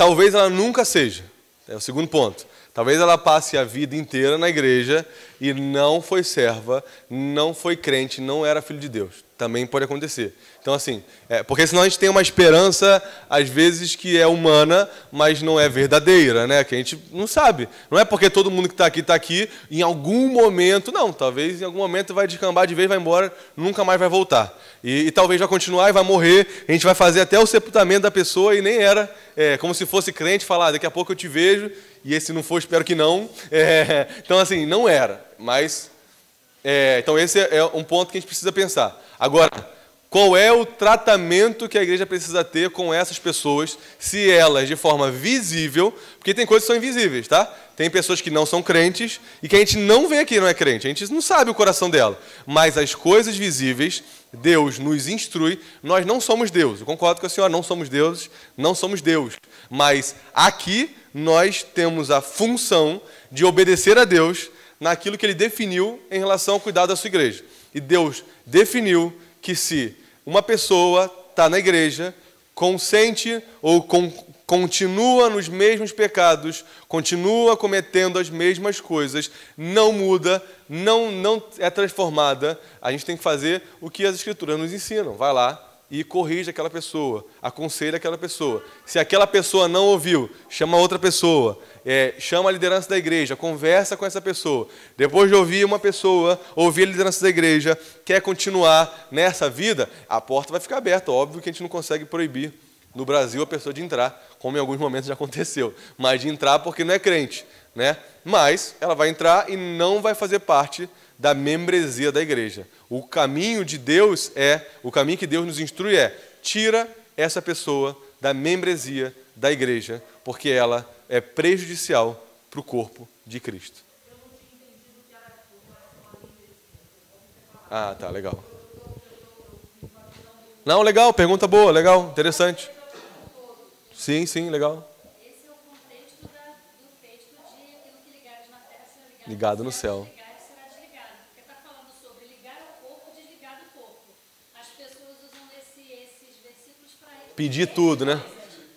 Talvez ela nunca seja. É o segundo ponto. Talvez ela passe a vida inteira na igreja e não foi serva, não foi crente, não era filho de Deus. Também pode acontecer. Então, assim, é, porque senão a gente tem uma esperança, às vezes, que é humana, mas não é verdadeira, né? Que a gente não sabe. Não é porque todo mundo que está aqui está aqui, em algum momento, não, talvez em algum momento vai descambar de vez, vai embora, nunca mais vai voltar. E, e talvez vai continuar e vai morrer, a gente vai fazer até o sepultamento da pessoa e nem era, é, como se fosse crente, falar, "Ah, daqui a pouco eu te vejo, e esse não for, espero que não. É, então, assim, não era, mas é, então, esse é um ponto que a gente precisa pensar. Agora, qual é o tratamento que a igreja precisa ter com essas pessoas, se elas, de forma visível, porque tem coisas que são invisíveis, tá? Tem pessoas que não são crentes e que a gente não vê aqui, não é crente, a gente não sabe o coração dela. Mas as coisas visíveis, Deus nos instrui, nós não somos Deus. Eu concordo com a senhora, não somos deuses, não somos Deus. Mas aqui nós temos a função de obedecer a Deus naquilo que ele definiu em relação ao cuidado da sua igreja. E Deus definiu que se uma pessoa está na igreja, consente ou con- continua nos mesmos pecados, continua cometendo as mesmas coisas, não muda, não, não é transformada, a gente tem que fazer o que as escrituras nos ensinam. Vai lá e corrige aquela pessoa, aconselha aquela pessoa. Se aquela pessoa não ouviu, chama outra pessoa, é, chama a liderança da igreja, conversa com essa pessoa. Depois de ouvir uma pessoa, ouvir a liderança da igreja, quer continuar nessa vida, a porta vai ficar aberta. Óbvio que a gente não consegue proibir no Brasil a pessoa de entrar, como em alguns momentos já aconteceu, mas de entrar porque não é crente, né? Mas ela vai entrar e não vai fazer parte da membresia da igreja. O caminho de Deus é, o caminho que Deus nos instrui é: tira essa pessoa da membresia da igreja, porque ela é prejudicial para o corpo de Cristo. Ah, tá, legal. Não, legal, pergunta boa, legal, interessante. Sim, sim, legal. É o contexto da- do texto de aquilo que ligares na terra será ligado, Ligado no céu. Ligares será desligado. Porque está falando sobre ligar ao corpo, desligar do corpo. As pessoas usam esse- esses versículos para Pedir tudo, né?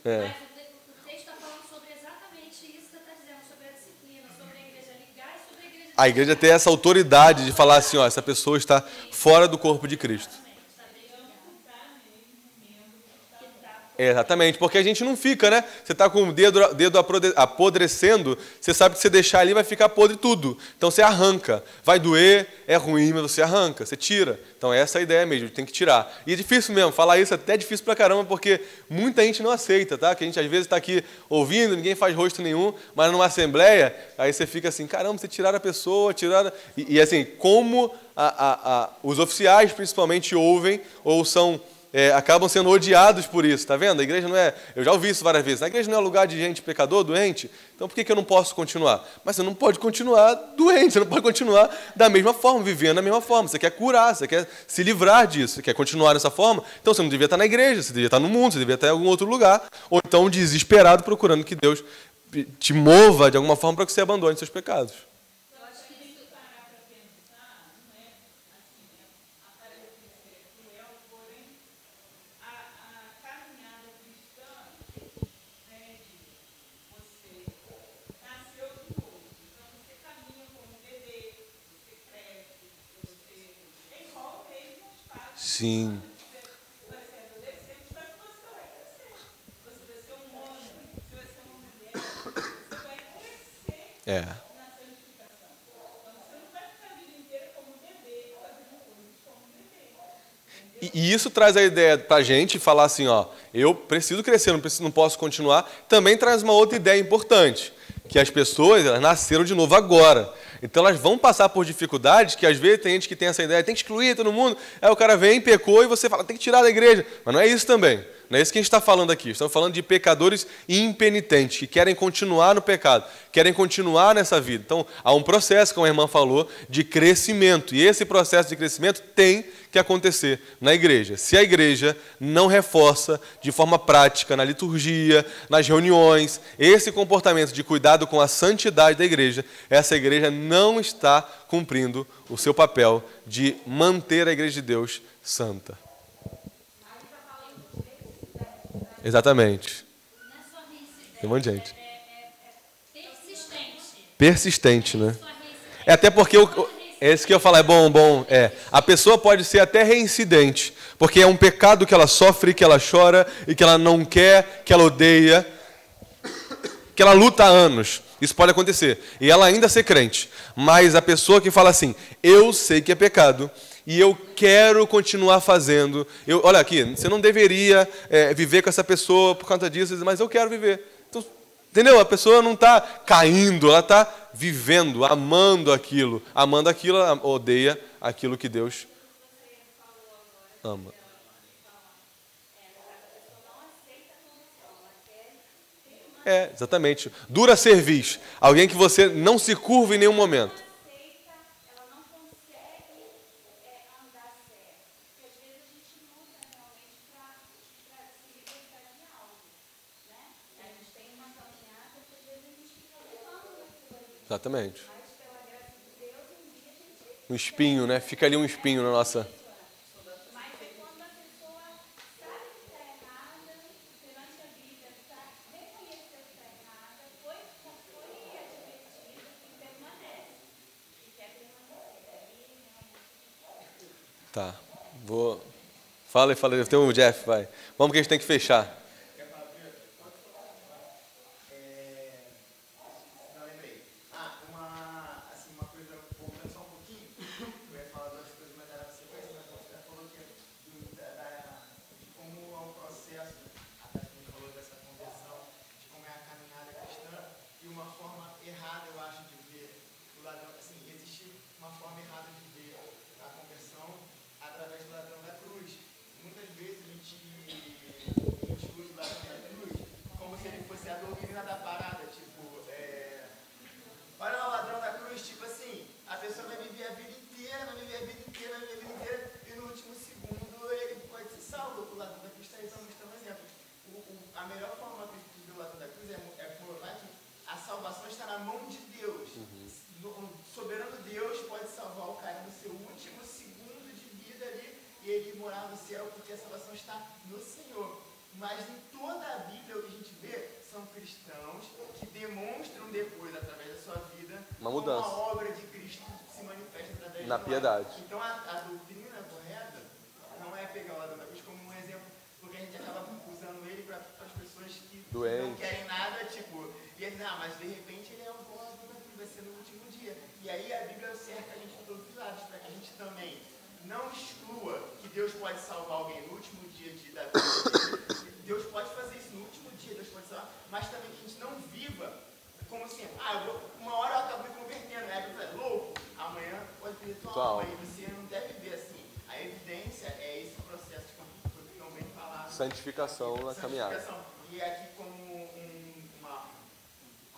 É. Mas o, te- o texto está falando sobre exatamente isso que você está dizendo, sobre a disciplina, sobre a igreja ligar e sobre a igreja A igreja tem essa autoridade de falar assim, ó, essa pessoa está fora do corpo de Cristo. Exatamente, porque a gente não fica, né? Você está com o dedo, dedo apodrecendo, você sabe que se deixar ali vai ficar podre tudo. Então você arranca. Vai doer, é ruim, mas você arranca, você tira. Então essa é a ideia mesmo, tem que tirar. E é difícil mesmo, falar isso é até difícil pra caramba, porque muita gente não aceita, tá? Que a gente às vezes está aqui ouvindo, ninguém faz rosto nenhum, mas numa assembleia, aí você fica assim, caramba, você tiraram a pessoa, tiraram. E, e assim, como a- a- a- os oficiais principalmente ouvem ou são é, acabam sendo odiados por isso, tá vendo? A igreja não é. Eu já ouvi isso várias vezes. A igreja não é lugar de gente pecador, doente. Então por que, que eu não posso continuar? Mas você não pode continuar doente, você não pode continuar da mesma forma, vivendo da mesma forma. Você quer curar, você quer se livrar disso, você quer continuar dessa forma. Então você não devia estar na igreja, você devia estar no mundo, você devia estar em algum outro lugar. Ou então desesperado procurando que Deus te mova de alguma forma para que você abandone seus pecados. Sim. É. E, e isso traz a ideia para a gente falar assim, ó, eu preciso crescer, não, preciso, não posso continuar. Também traz uma outra ideia importante, que as pessoas elas nasceram de novo agora. Então elas vão passar por dificuldades que às vezes tem gente que tem essa ideia, tem que excluir todo mundo. Aí o cara vem, pecou e você fala, tem que tirar da igreja. Mas não é isso também. Não é isso que a gente está falando aqui. Estamos falando de pecadores impenitentes, que querem continuar no pecado, querem continuar nessa vida. Então, há um processo, como a irmã falou, de crescimento. E esse processo de crescimento tem que acontecer na igreja. Se a igreja não reforça de forma prática, na liturgia, nas reuniões, esse comportamento de cuidado com a santidade da igreja, essa igreja não está cumprindo o seu papel de manter a igreja de Deus santa. Exatamente. Tem um monte de gente. Persistente. Né? É até porque o, o- é que eu falo, é bom, bom, é. A pessoa pode ser até reincidente, porque é um pecado que ela sofre, que ela chora e que ela não quer, que ela odeia, que ela luta há anos. Isso pode acontecer. E ela ainda ser crente. Mas a pessoa que fala assim, eu sei que é pecado e eu quero continuar fazendo. Eu, olha aqui, você não deveria é, viver com essa pessoa por conta disso, mas eu quero viver. Então, entendeu? A pessoa não está caindo, ela está vivendo, amando aquilo. Amando aquilo, ela odeia aquilo que Deus ama. É, exatamente. Dura cerviz. Alguém que você não se curva em nenhum momento. aceita, ela não consegue é, andar certo. Porque às vezes a gente luta realmente para se libertar de algo. Né? A gente tem uma caminhada que às vezes a gente fica levando aquilo ali. Exatamente. Um espinho, né? Fica ali um espinho na nossa. Tá, e. E. Vou. Fala aí, fala. Tem um Jeff, vai. Vamos que a gente tem que fechar. Não lembrei. Ah, uma, assim, uma coisa, voltando só um pouquinho, eu ia falar duas coisas, mas era na sequência, mas você falou que do, da, da- de como é o processo, a Tati falou dessa conversão, de como é a caminhada cristã, e uma forma errada, eu acho, de ver o ladrão, assim, existe uma forma errada de ver a conversão através do ladrão da cruz. Muitas vezes a gente, a gente usa o ladrão da cruz como se ele fosse a doutrina da parada, tipo, é, Olha lá o ladrão da cruz, tipo assim, a pessoa vai viver a vida inteira, vai viver a vida inteira, vai viver a vida inteira, e no último segundo ele pode ser salvo. O ladrão da cruz está aí para mostrar um exemplo. O, o- a melhor forma de ver o ladrão da cruz é, mo- é provar que a salvação está na mão de Deus. No, o soberano Deus pode salvar o cara no seu último segundo de vida ali, e ele morar no céu, porque a salvação está no Senhor. Mas em toda a Bíblia, o que a gente vê são cristãos que demonstram depois, através da sua vida, Uma como mudança. a obra de Cristo se manifesta através Na de nós. piedade. Então a, a doutrina correta não é pegar o ladrão da cruz como um exemplo, porque a gente acaba usando ele para as que não Doente. querem nada, tipo, e ele, não, mas de repente ele é um bom da cruz, vai ser no último dia. E aí a Bíblia cerca a gente de todos os lados, para que a gente também não exclua que Deus pode salvar alguém no último dia de, da vida. Deus pode fazer isso no último dia, Deus pode salvar, mas também que a gente não viva como assim, ah, eu vou, uma hora eu acabo me convertendo, aí eu falo, louco, amanhã pode perder tua Tua alma, e você não deve ver assim. A evidência é esse processo que foi tão bem falado. Santificação na caminhada. Santificação. E aqui como uma,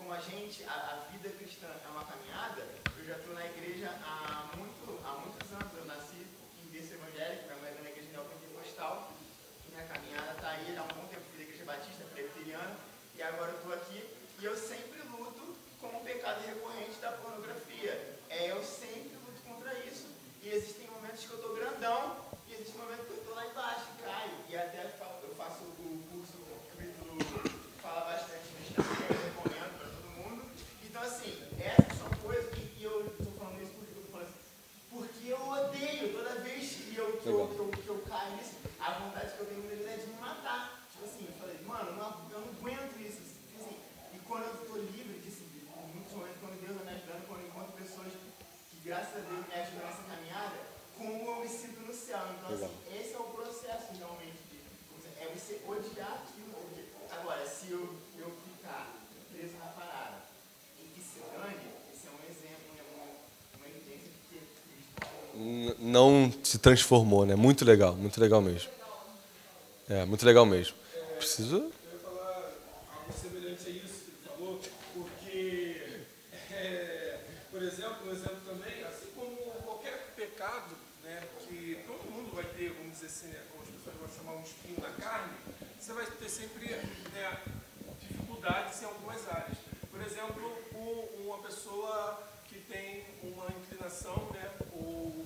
como a gente, a, a vida cristã é uma caminhada, eu já estou na igreja há, muito, há muitos anos. Eu nasci em berço evangélico, minha mãe era na igreja neopentecostal. Minha caminhada está aí há um bom tempo, fui da igreja batista, presbiteriana, e agora eu estou aqui. E eu sempre luto com o pecado recorrente da pornografia. É, eu sempre luto contra isso. E existem momentos que eu estou grandão, que eu, que, eu, que eu caio nisso, a vontade que eu tenho dele é de me matar. Tipo assim, eu falei, mano, não, eu não aguento isso. Tipo assim, e quando eu estou livre disso, assim, em muitos momentos, quando Deus está me ajudando, quando eu encontro pessoas que, graças a Deus, me ajudam nessa caminhada, como eu me sinto no céu. Então, assim, esse é o processo realmente. De, é você odiar não se transformou, né? Muito legal, muito legal mesmo. É, muito legal mesmo. Preciso. Uma pessoa que tem uma inclinação, né, ou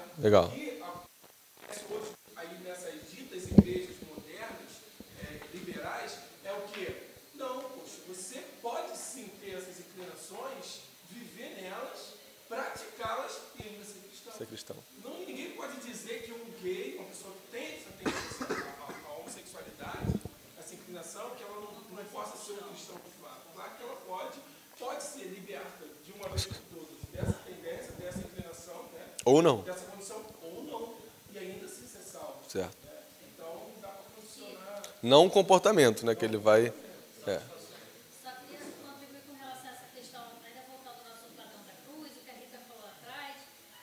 ser cristão. Ser cristão. Não, ninguém pode dizer que um gay, uma pessoa que tem essa tendência à, homossexualidade, essa inclinação, que ela não, não possa ser um cristão. Claro que ela pode, pode ser liberta de uma vez por todas dessa tendência, dessa inclinação, né? Ou não. dessa condição, ou não, e ainda assim ser salvo. Certo. né? Então dá para funcionar. Não o comportamento, né? Que ele vai. É. Só queria contribuir com relação a essa questão, ainda voltando ao nosso Platão da Cruz, o que a Rita falou atrás,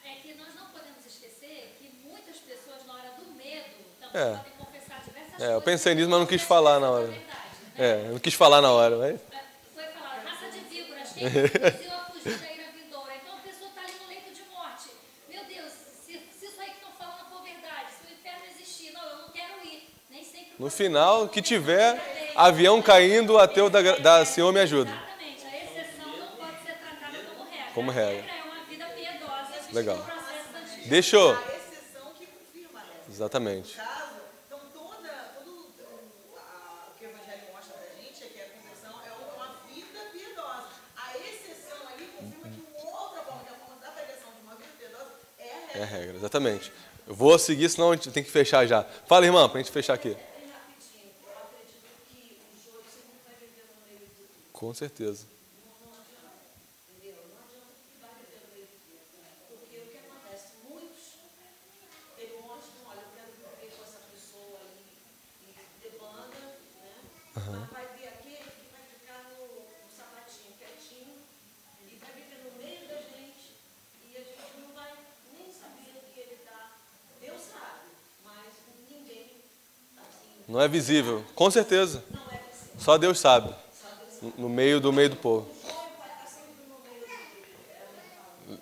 é que nós não podemos esquecer que muitas pessoas, na hora do medo, também É. podem confessar diversas É, eu pensei nisso, mas não quis falar na hora. É, não quis falar na hora, mas. Foi falado, raça de víboras, quem conduziu a fugir da ira vindoura? Então a pessoa está ali no leito de morte. Meu Deus, se, se isso aí que estão falando for verdade, se o inferno existir, não, eu não quero ir. Nem sempre No final, que tiver avião caindo, ateu da, da Senhor me ajuda. Exatamente, a exceção não pode ser tratada como regra. Como A regra. é uma vida piedosa, Legal. Deixa eu. A exceção que confirma essa. Exatamente. No caso, então toda, todo o, a- o que o Evangelho mostra pra gente é que a conversão é uma vida piedosa. A exceção ali confirma que uma outra forma, que é a forma da pregação de uma vida piedosa, é a regra. É a regra, exatamente. Eu vou seguir, senão a gente tem que fechar já. Fala, irmã, pra gente fechar aqui. Bem rapidinho, eu acredito que o joio sempre vai viver no meio do trigo. Com certeza. Não é visível. Com certeza. Só Deus sabe. No- meio do meio do povo.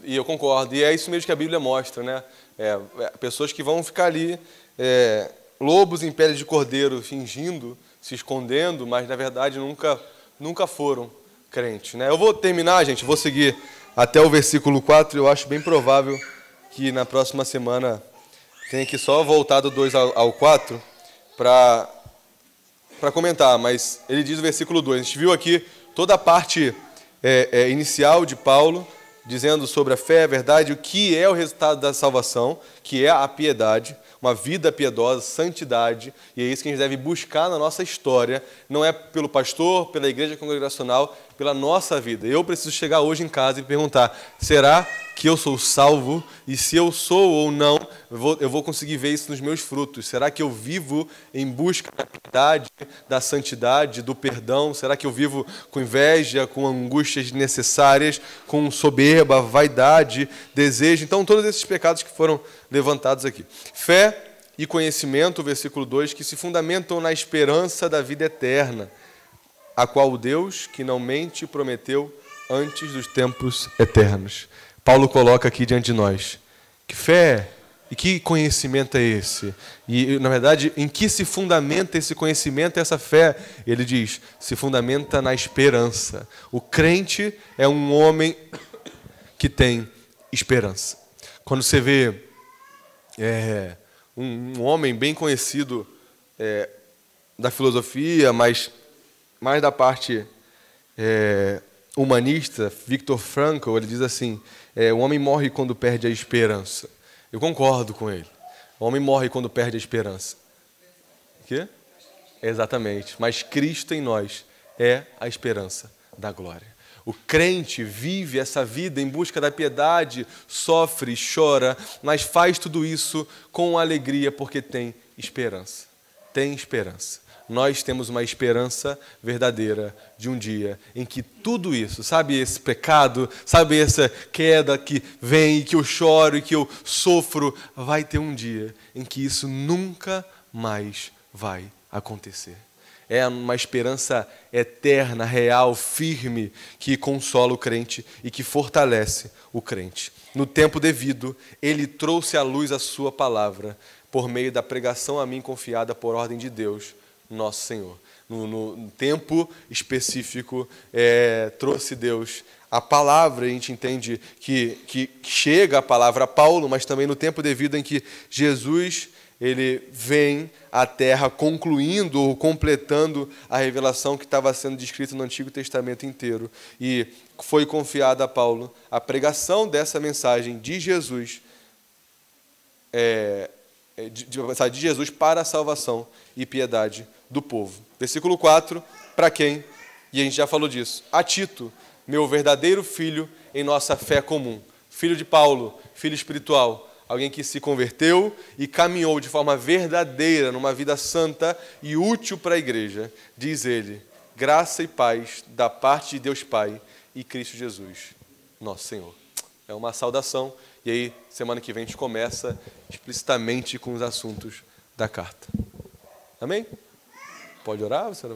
E eu concordo. E é isso mesmo que a Bíblia mostra, né? É, é, pessoas que vão ficar ali, é, lobos em pele de cordeiro, fingindo, se escondendo, mas na verdade nunca, nunca foram crentes, né? Eu vou terminar, gente, vou seguir até o versículo 4. Eu acho bem provável que na próxima semana tenha que só voltar do 2 ao, ao 4 para para comentar, mas ele diz no versículo 2. A gente viu aqui toda a parte é, é, inicial de Paulo, dizendo sobre a fé, a verdade, o que é o resultado da salvação, que é a piedade, uma vida piedosa, santidade, e é isso que a gente deve buscar na nossa história, não é pelo pastor, pela igreja congregacional, pela nossa vida. Eu preciso chegar hoje em casa e perguntar: será que eu sou salvo? E se eu sou ou não, eu vou, eu vou conseguir ver isso nos meus frutos. Será que eu vivo em busca da piedade, da santidade, do perdão? Será que eu vivo com inveja, com angústias desnecessárias, com soberba, vaidade, desejo? Então, todos esses pecados que foram levantados aqui. Fé e conhecimento, versículo 2, que se fundamentam na esperança da vida eterna, a qual Deus, que não mente, prometeu antes dos tempos eternos. Paulo coloca aqui diante de nós. Que fé e que conhecimento é esse? E, na verdade, em que se fundamenta esse conhecimento, essa fé? Ele diz: se fundamenta na esperança. O crente é um homem que tem esperança. Quando você vê é, um, um, homem bem conhecido é, da filosofia, mas mais da parte é, humanista, Viktor Frankl, ele diz assim: é, o homem morre quando perde a esperança. Eu concordo com ele. O homem morre quando perde a esperança. O quê? Exatamente. Mas Cristo em nós é a esperança da glória. O crente vive essa vida em busca da piedade, sofre, chora, mas faz tudo isso com alegria porque tem esperança. Tem esperança nós temos uma esperança verdadeira de um dia em que tudo isso, sabe esse pecado, sabe essa queda que vem e que eu choro e que eu sofro, vai ter um dia em que isso nunca mais vai acontecer. É uma esperança eterna, real, firme, que consola o crente e que fortalece o crente. No tempo devido, ele trouxe à luz a sua palavra, por meio da pregação a mim confiada por ordem de Deus nosso Senhor. No, no tempo específico, é, trouxe Deus a palavra, a gente entende que, que chega a palavra a Paulo, mas também no tempo devido em que Jesus ele vem à terra concluindo ou completando a revelação que estava sendo descrita no Antigo Testamento inteiro. E foi confiada a Paulo a pregação dessa mensagem de Jesus é, é, de, de Jesus para a salvação e piedade do povo. Versículo 4, para quem? E a gente já falou disso. A Tito, meu verdadeiro filho em nossa fé comum. Filho de Paulo, filho espiritual, alguém que se converteu e caminhou de forma verdadeira numa vida santa e útil para a igreja. Diz ele: graça e paz da parte de Deus Pai e Cristo Jesus, nosso Senhor. É uma saudação e aí, semana que vem, a gente começa explicitamente com os assuntos da carta. Amém? Pode orar? Você